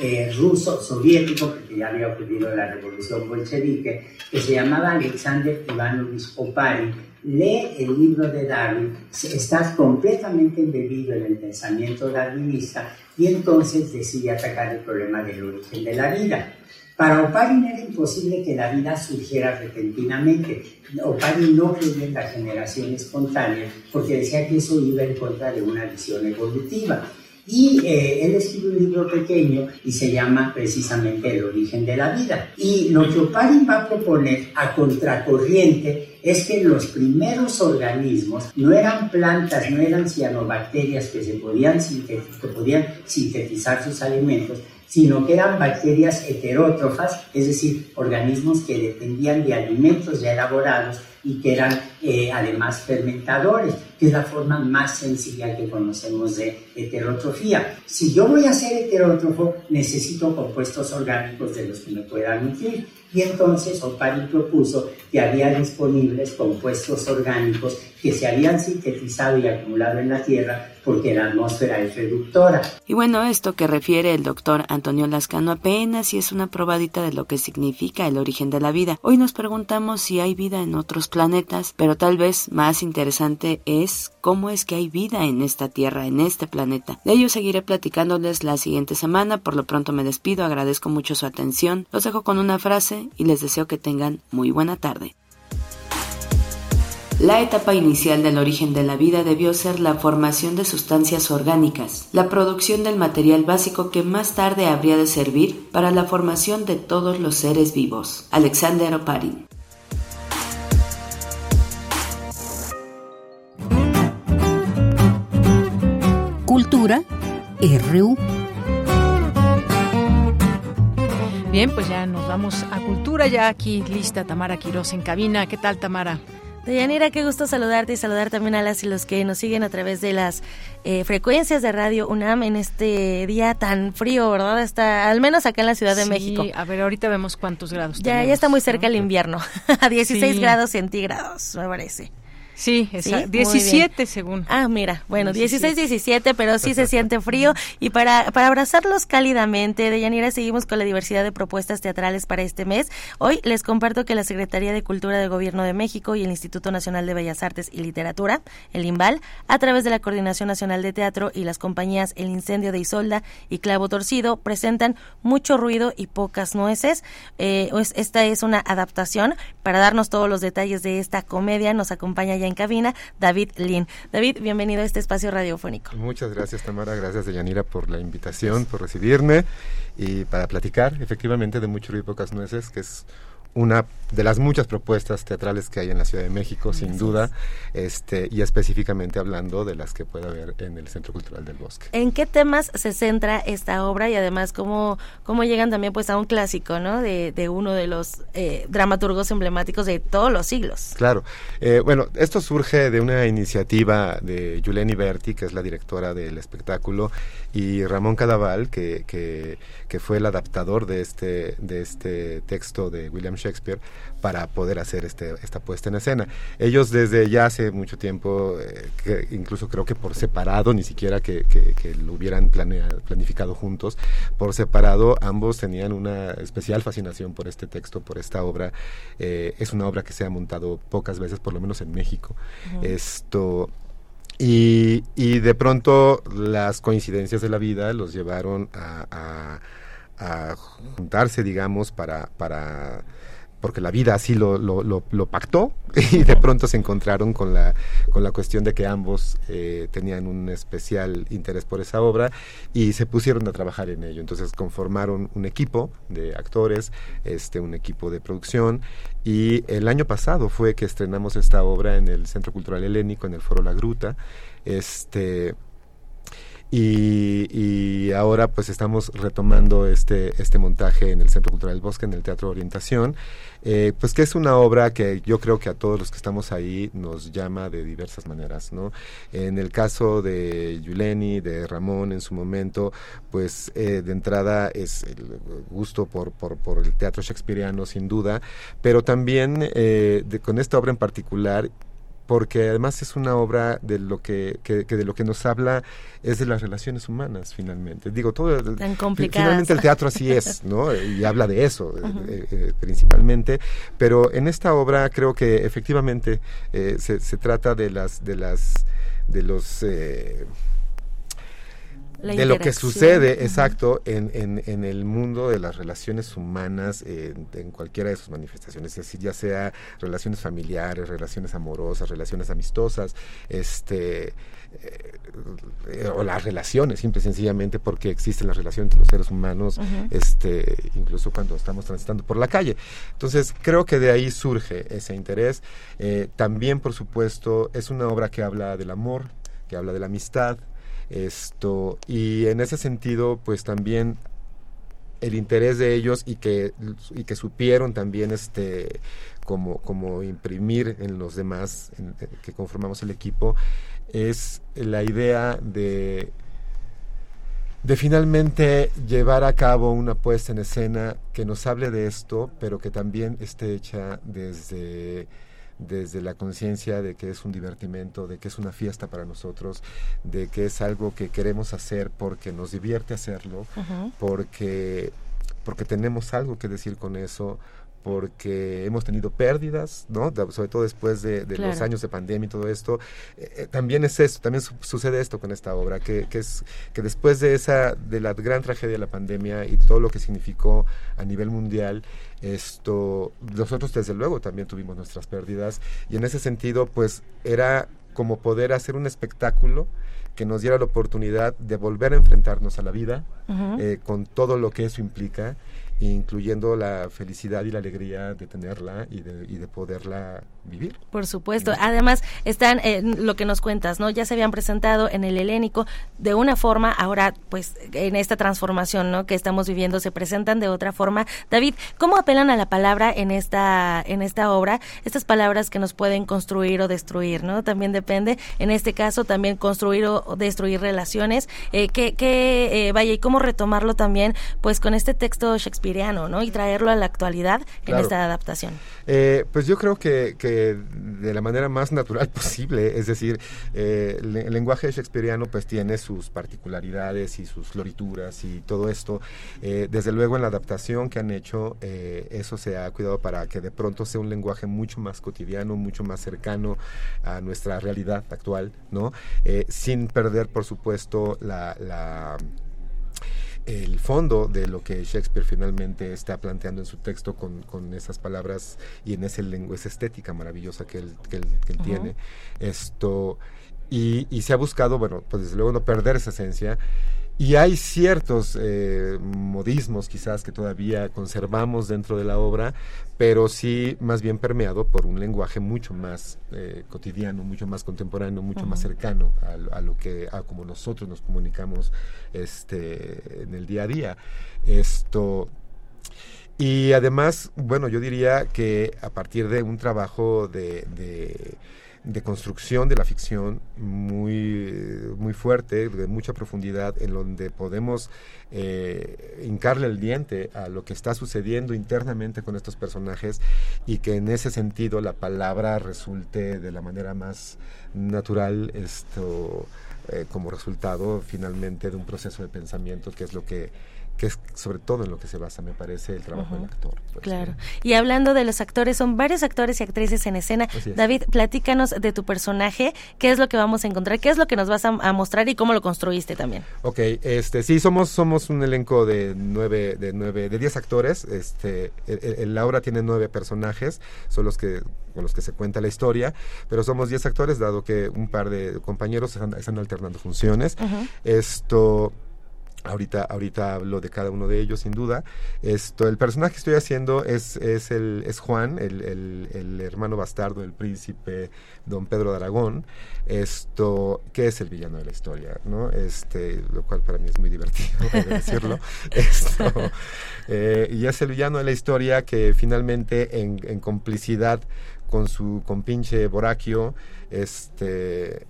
eh, ruso, soviético, porque ya había ocurrido la revolución bolchevique, que se llamaba Alexander Ivanovich Oparin, lee el libro de Darwin, está completamente embebido en el pensamiento darwinista y entonces decide atacar el problema del origen de la vida. Para Oparin era imposible que la vida surgiera repentinamente. Oparin no creía en la generación espontánea porque decía que eso iba en contra de una visión evolutiva. Y eh, él escribe un libro pequeño y se llama precisamente El origen de la vida. Y lo que Oparin va a proponer a contracorriente es que los primeros organismos no eran plantas, no eran cianobacterias que, se que podían sintetizar sus alimentos, sino que eran bacterias heterótrofas, es decir, organismos que dependían de alimentos ya elaborados y que eran eh, además fermentadores, que es la forma más sencilla que conocemos de heterotrofía. Si yo voy a ser heterótrofo, necesito compuestos orgánicos de los que me puedan nutrir. Y entonces Oparin propuso que había disponibles compuestos orgánicos que se habían sintetizado y acumulado en la Tierra porque la atmósfera es reductora. Y bueno, esto que refiere el doctor Antonio Lascano apenas si es una probadita de lo que significa el origen de la vida. Hoy nos preguntamos si hay vida en otros planetas, pero tal vez más interesante es cómo es que hay vida en esta Tierra, en este planeta. De ello seguiré platicándoles la siguiente semana. Por lo pronto me despido, agradezco mucho su atención. Los dejo con una frase y les deseo que tengan muy buena tarde. La etapa inicial del origen de la vida debió ser la formación de sustancias orgánicas, la producción del material básico que más tarde habría de servir para la formación de todos los seres vivos. Alexander Oparin. Cultura RU. Bien, pues ya nos vamos a Cultura, ya aquí lista Tamara Quiroz en cabina. ¿Qué tal, Tamara? Deyanira, qué gusto saludarte y saludar también a las y los que nos siguen a través de las eh, frecuencias de Radio UNAM en este día tan frío, ¿verdad? Está, al menos acá en la Ciudad de México. A ver, ahorita vemos cuántos grados. Ya, ya está muy cerca el invierno, [LAUGHS] a 16 grados centígrados, me parece. Sí, 17 según. Ah, mira, bueno, 16, 17, pero sí se siente frío. Y para, para abrazarlos cálidamente, Deyanira, seguimos con la diversidad de propuestas teatrales para este mes. Hoy les comparto que la Secretaría de Cultura del Gobierno de México y el Instituto Nacional de Bellas Artes y Literatura, el IMBAL, a través de la Coordinación Nacional de Teatro y las compañías El Incendio de Isolda y Clavo Torcido, presentan mucho ruido y pocas nueces. Eh, esta es una adaptación. Para darnos todos los detalles de esta comedia, nos acompaña ya en cabina David Lin. David, bienvenido a este espacio radiofónico. Muchas gracias, Tamara. Gracias, Yanira, por la invitación, por recibirme y para platicar efectivamente de Mucho y Pocas Nueces, que es una de las muchas propuestas teatrales que hay en la Ciudad de México, sin duda, este, y específicamente hablando de las que puede haber en el Centro Cultural del Bosque. ¿En qué temas se centra esta obra y además cómo, cómo llegan también pues a un clásico, ¿no? De, de uno de los eh, dramaturgos emblemáticos de todos los siglos. Claro. Eh, bueno, esto surge de una iniciativa de Yuleni Berti, que es la directora del espectáculo, y Ramón Cadaval, que, que, que fue el adaptador de este, de este texto de William Shakespeare para poder hacer este, esta puesta en escena. Ellos desde ya hace mucho tiempo, eh, que incluso creo que por separado, ni siquiera que, lo hubieran planificado juntos, por separado ambos tenían una especial fascinación por este texto, por esta obra. Eh, es una obra que se ha montado pocas veces, por lo menos en México. Esto... Y, y, de pronto las coincidencias de la vida los llevaron a, a, juntarse, digamos, para, para porque la vida así lo, lo, lo, pactó [LAUGHS] y de pronto se encontraron con la, con la cuestión de que ambos eh, tenían un especial interés por esa obra y se pusieron a trabajar en ello. Entonces conformaron un equipo de actores, este, un equipo de producción y el año pasado fue que estrenamos esta obra en el Centro Cultural Helénico, en el Foro La Gruta. Este, y, ahora pues estamos retomando este, este montaje en el Centro Cultural del Bosque, en el Teatro Orientación, eh, pues que es una obra que yo creo que a todos los que estamos ahí nos llama de diversas maneras, ¿no? En el caso de Yuleni, de Ramón en su momento, pues eh, de entrada es el gusto por, por, por, el teatro shakespeariano sin duda, pero también eh, con esta obra en particular porque además es una obra de lo que, de lo que nos habla es de las relaciones humanas finalmente. Digo todo Tan finalmente el teatro así es no [LAUGHS] y habla de eso eh, eh, principalmente. Pero en esta obra creo que efectivamente eh, se, se, trata de las de las de los de lo que sucede, exacto, en, en, en, el mundo de las relaciones humanas, en cualquiera de sus manifestaciones, es decir, ya sea relaciones familiares, relaciones amorosas, relaciones amistosas, este, eh, o las relaciones, simple y sencillamente porque existen las relaciones entre los seres humanos, este, incluso cuando estamos transitando por la calle. Entonces, creo que de ahí surge ese interés. Eh, también, por supuesto, es una obra que habla del amor, que habla de la amistad, esto, y en ese sentido, pues también el interés de ellos y que, y que supieron también este como, como imprimir en los demás que conformamos el equipo es la idea de de finalmente llevar a cabo una puesta en escena que nos hable de esto, pero que también esté hecha desde desde la conciencia de que es un divertimento, de que es una fiesta para nosotros, de que es algo que queremos hacer porque nos divierte hacerlo, porque, porque tenemos algo que decir con eso, porque hemos tenido pérdidas, ¿no? sobre todo después de, los años de pandemia y todo esto. Eh, eh, también es esto, también sucede esto con esta obra, que, que, es que después de esa, de la gran tragedia de la pandemia y todo lo que significó a nivel mundial, esto, nosotros desde luego también tuvimos nuestras pérdidas y en ese sentido, pues era como poder hacer un espectáculo que nos diera la oportunidad de volver a enfrentarnos a la vida eh, con todo lo que eso implica incluyendo la felicidad y la alegría de tenerla y de, y de poderla vivir. Por supuesto. Además, están en lo que nos cuentas, ¿no? Ya se habían presentado en el helénico de una forma, ahora, pues, en esta transformación, ¿no? Que estamos viviendo, se presentan de otra forma. David, ¿cómo apelan a la palabra en esta, en esta obra? Estas palabras que nos pueden construir o destruir, ¿no? También depende. En este caso, también construir o, destruir relaciones. Eh, que, que eh, vaya, y cómo retomarlo también, pues, con este texto Shakespeare ¿no? Y traerlo a la actualidad en esta adaptación. Eh, pues yo creo que, de la manera más natural [LAUGHS] posible, es decir, eh, el, lenguaje shakespeariano pues tiene sus particularidades y sus florituras y todo esto. Eh, desde luego en la adaptación que han hecho, eso se ha cuidado para que de pronto sea un lenguaje mucho más cotidiano, mucho más cercano a nuestra realidad actual, ¿no? sin perder, por supuesto, la el fondo de lo que Shakespeare finalmente está planteando en su texto con, con esas palabras y en ese lenguaje, esa estética maravillosa que él, que él, tiene. Esto, y, y, se ha buscado, bueno, pues desde luego no perder esa esencia y hay ciertos eh, modismos quizás que todavía conservamos dentro de la obra, pero sí más bien permeado por un lenguaje mucho más eh, cotidiano, mucho más contemporáneo, mucho más cercano a, lo que a como nosotros nos comunicamos este en el día a día. Esto y además, bueno, yo diría que a partir de un trabajo de de construcción de la ficción muy, muy fuerte, de mucha profundidad, en donde podemos eh, hincarle el diente a lo que está sucediendo internamente con estos personajes y que en ese sentido la palabra resulte de la manera más natural esto eh, como resultado finalmente de un proceso de pensamiento que es lo que que es sobre todo en lo que se basa, me parece, el trabajo del actor. Pues, claro. Y hablando de los actores, son varios actores y actrices en escena. David, platícanos de tu personaje, qué es lo que vamos a encontrar, qué es lo que nos vas a, mostrar y cómo lo construiste también. Ok, este, sí, somos, somos un elenco de nueve, de nueve, de diez actores. Este, el, Laura tiene nueve personajes, son los que con los que se cuenta la historia, pero somos diez actores, dado que un par de compañeros están, alternando funciones. Esto Ahorita, ahorita hablo de cada uno de ellos, sin duda. Esto, el personaje que estoy haciendo es, es, el, es Juan, el, el, el hermano bastardo del príncipe don Pedro de Aragón, esto, que es el villano de la historia, ¿no? Este, lo cual para mí es muy divertido decirlo. [LAUGHS] Esto, eh, y es el villano de la historia que finalmente en, en complicidad con su compinche Boraquio, este,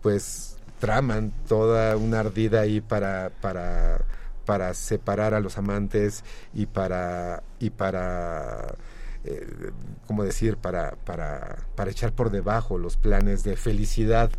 pues traman toda una ardida ahí para, para, para separar a los amantes y para, y para eh, ¿cómo decir?, para, para, para echar por debajo los planes de felicidad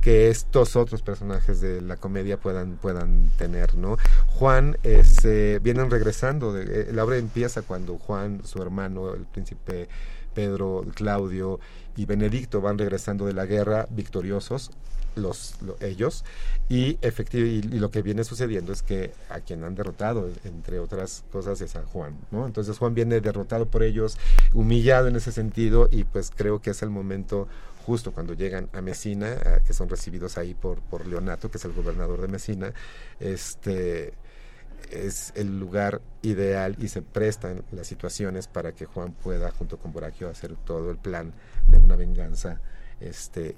que estos otros personajes de la comedia puedan puedan tener no Juan es, eh, vienen regresando de, eh, la obra empieza cuando Juan su hermano el príncipe Pedro Claudio y Benedicto van regresando de la guerra victoriosos los, ellos y, efectivamente y, lo que viene sucediendo es que a quien han derrotado, entre otras cosas, es a Juan. Entonces Juan viene derrotado por ellos, humillado en ese sentido y pues creo que es el momento justo cuando llegan a Mesina, que son recibidos ahí por, por Leonato, que es el gobernador de Mesina, este es el lugar ideal y se prestan las situaciones para que Juan pueda junto con Borachio hacer todo el plan de una venganza este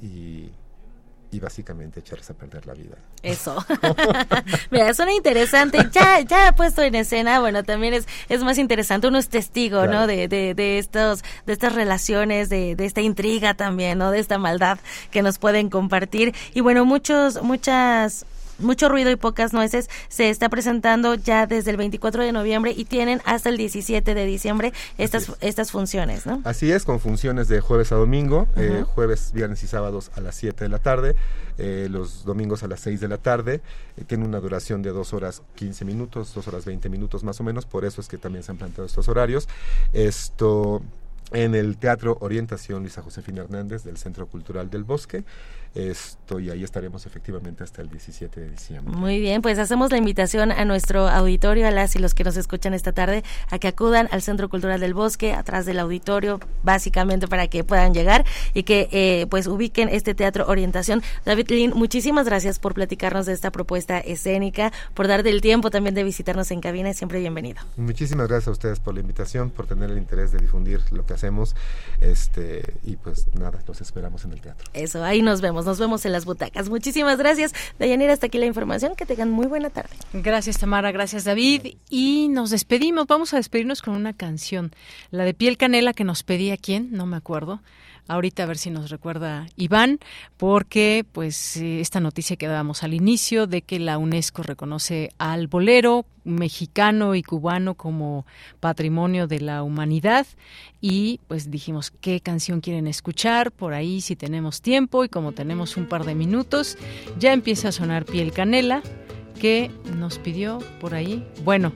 y básicamente echarse a perder la vida. Eso. [LAUGHS] [LAUGHS] Mira, suena interesante. Ya, ya puesto en escena, bueno, también es, es más interesante. Uno es testigo, ¿no? De, de, de, estos, de estas relaciones, de, de esta intriga también, ¿no? De esta maldad que nos pueden compartir. Y bueno, muchos, muchas mucho ruido y pocas nueces se está presentando ya desde el 24 de noviembre y tienen hasta el 17 de diciembre estas estas funciones, ¿no? Así es, con funciones de jueves a domingo, eh, jueves, viernes y sábados a las 7 de la tarde, eh, los domingos a las 6 de la tarde, eh, tiene una duración de 2 horas 15 minutos, 2 horas 20 minutos más o menos, por eso es que también se han planteado estos horarios. Esto en el Teatro Orientación Luisa Josefina Hernández del Centro Cultural del Bosque. Esto, y ahí estaremos efectivamente hasta el 17 de diciembre. Muy bien, pues hacemos la invitación a nuestro auditorio, a las y los que nos escuchan esta tarde, a que acudan al Centro Cultural del Bosque, atrás del auditorio, básicamente para que puedan llegar y que eh, pues ubiquen este teatro orientación. David Lin, muchísimas gracias por platicarnos de esta propuesta escénica, por darte el tiempo también de visitarnos en cabina, siempre bienvenido. Muchísimas gracias a ustedes por la invitación, por tener el interés de difundir lo que hacemos, este, y pues nada, los esperamos en el teatro. Eso, ahí nos vemos nos vemos en las butacas. Muchísimas gracias, Dayanira. Hasta aquí la información. Que tengan muy buena tarde. Gracias, Tamara. Gracias, David. Y nos despedimos. Vamos a despedirnos con una canción. La de Piel Canela que nos pedía quién, no me acuerdo. Ahorita a ver si nos recuerda Iván, porque pues eh, esta noticia que dábamos al inicio de que la UNESCO reconoce al bolero mexicano y cubano como patrimonio de la humanidad. Y pues dijimos qué canción quieren escuchar por ahí si tenemos tiempo y como tenemos un par de minutos ya empieza a sonar Piel Canela que nos pidió por ahí. Bueno,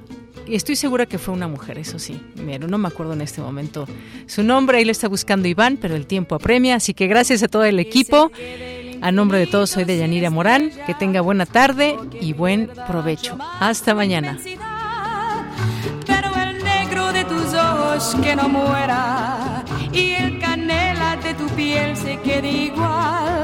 estoy segura que fue una mujer, eso sí. Pero no me acuerdo en este momento su nombre. Ahí lo está buscando Iván, pero el tiempo apremia. Así que gracias a todo el equipo. A nombre de todos, soy de Yanira Morán. Que tenga buena tarde y buen provecho. Hasta mañana. Pero el negro de tus ojos que no muera y el canela de tu piel se quede igual.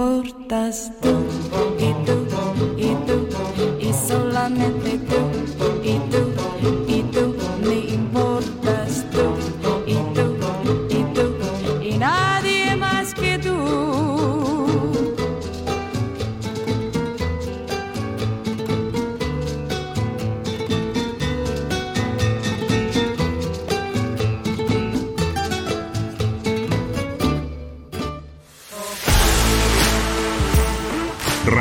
importas tú y tú y tú y solamente tú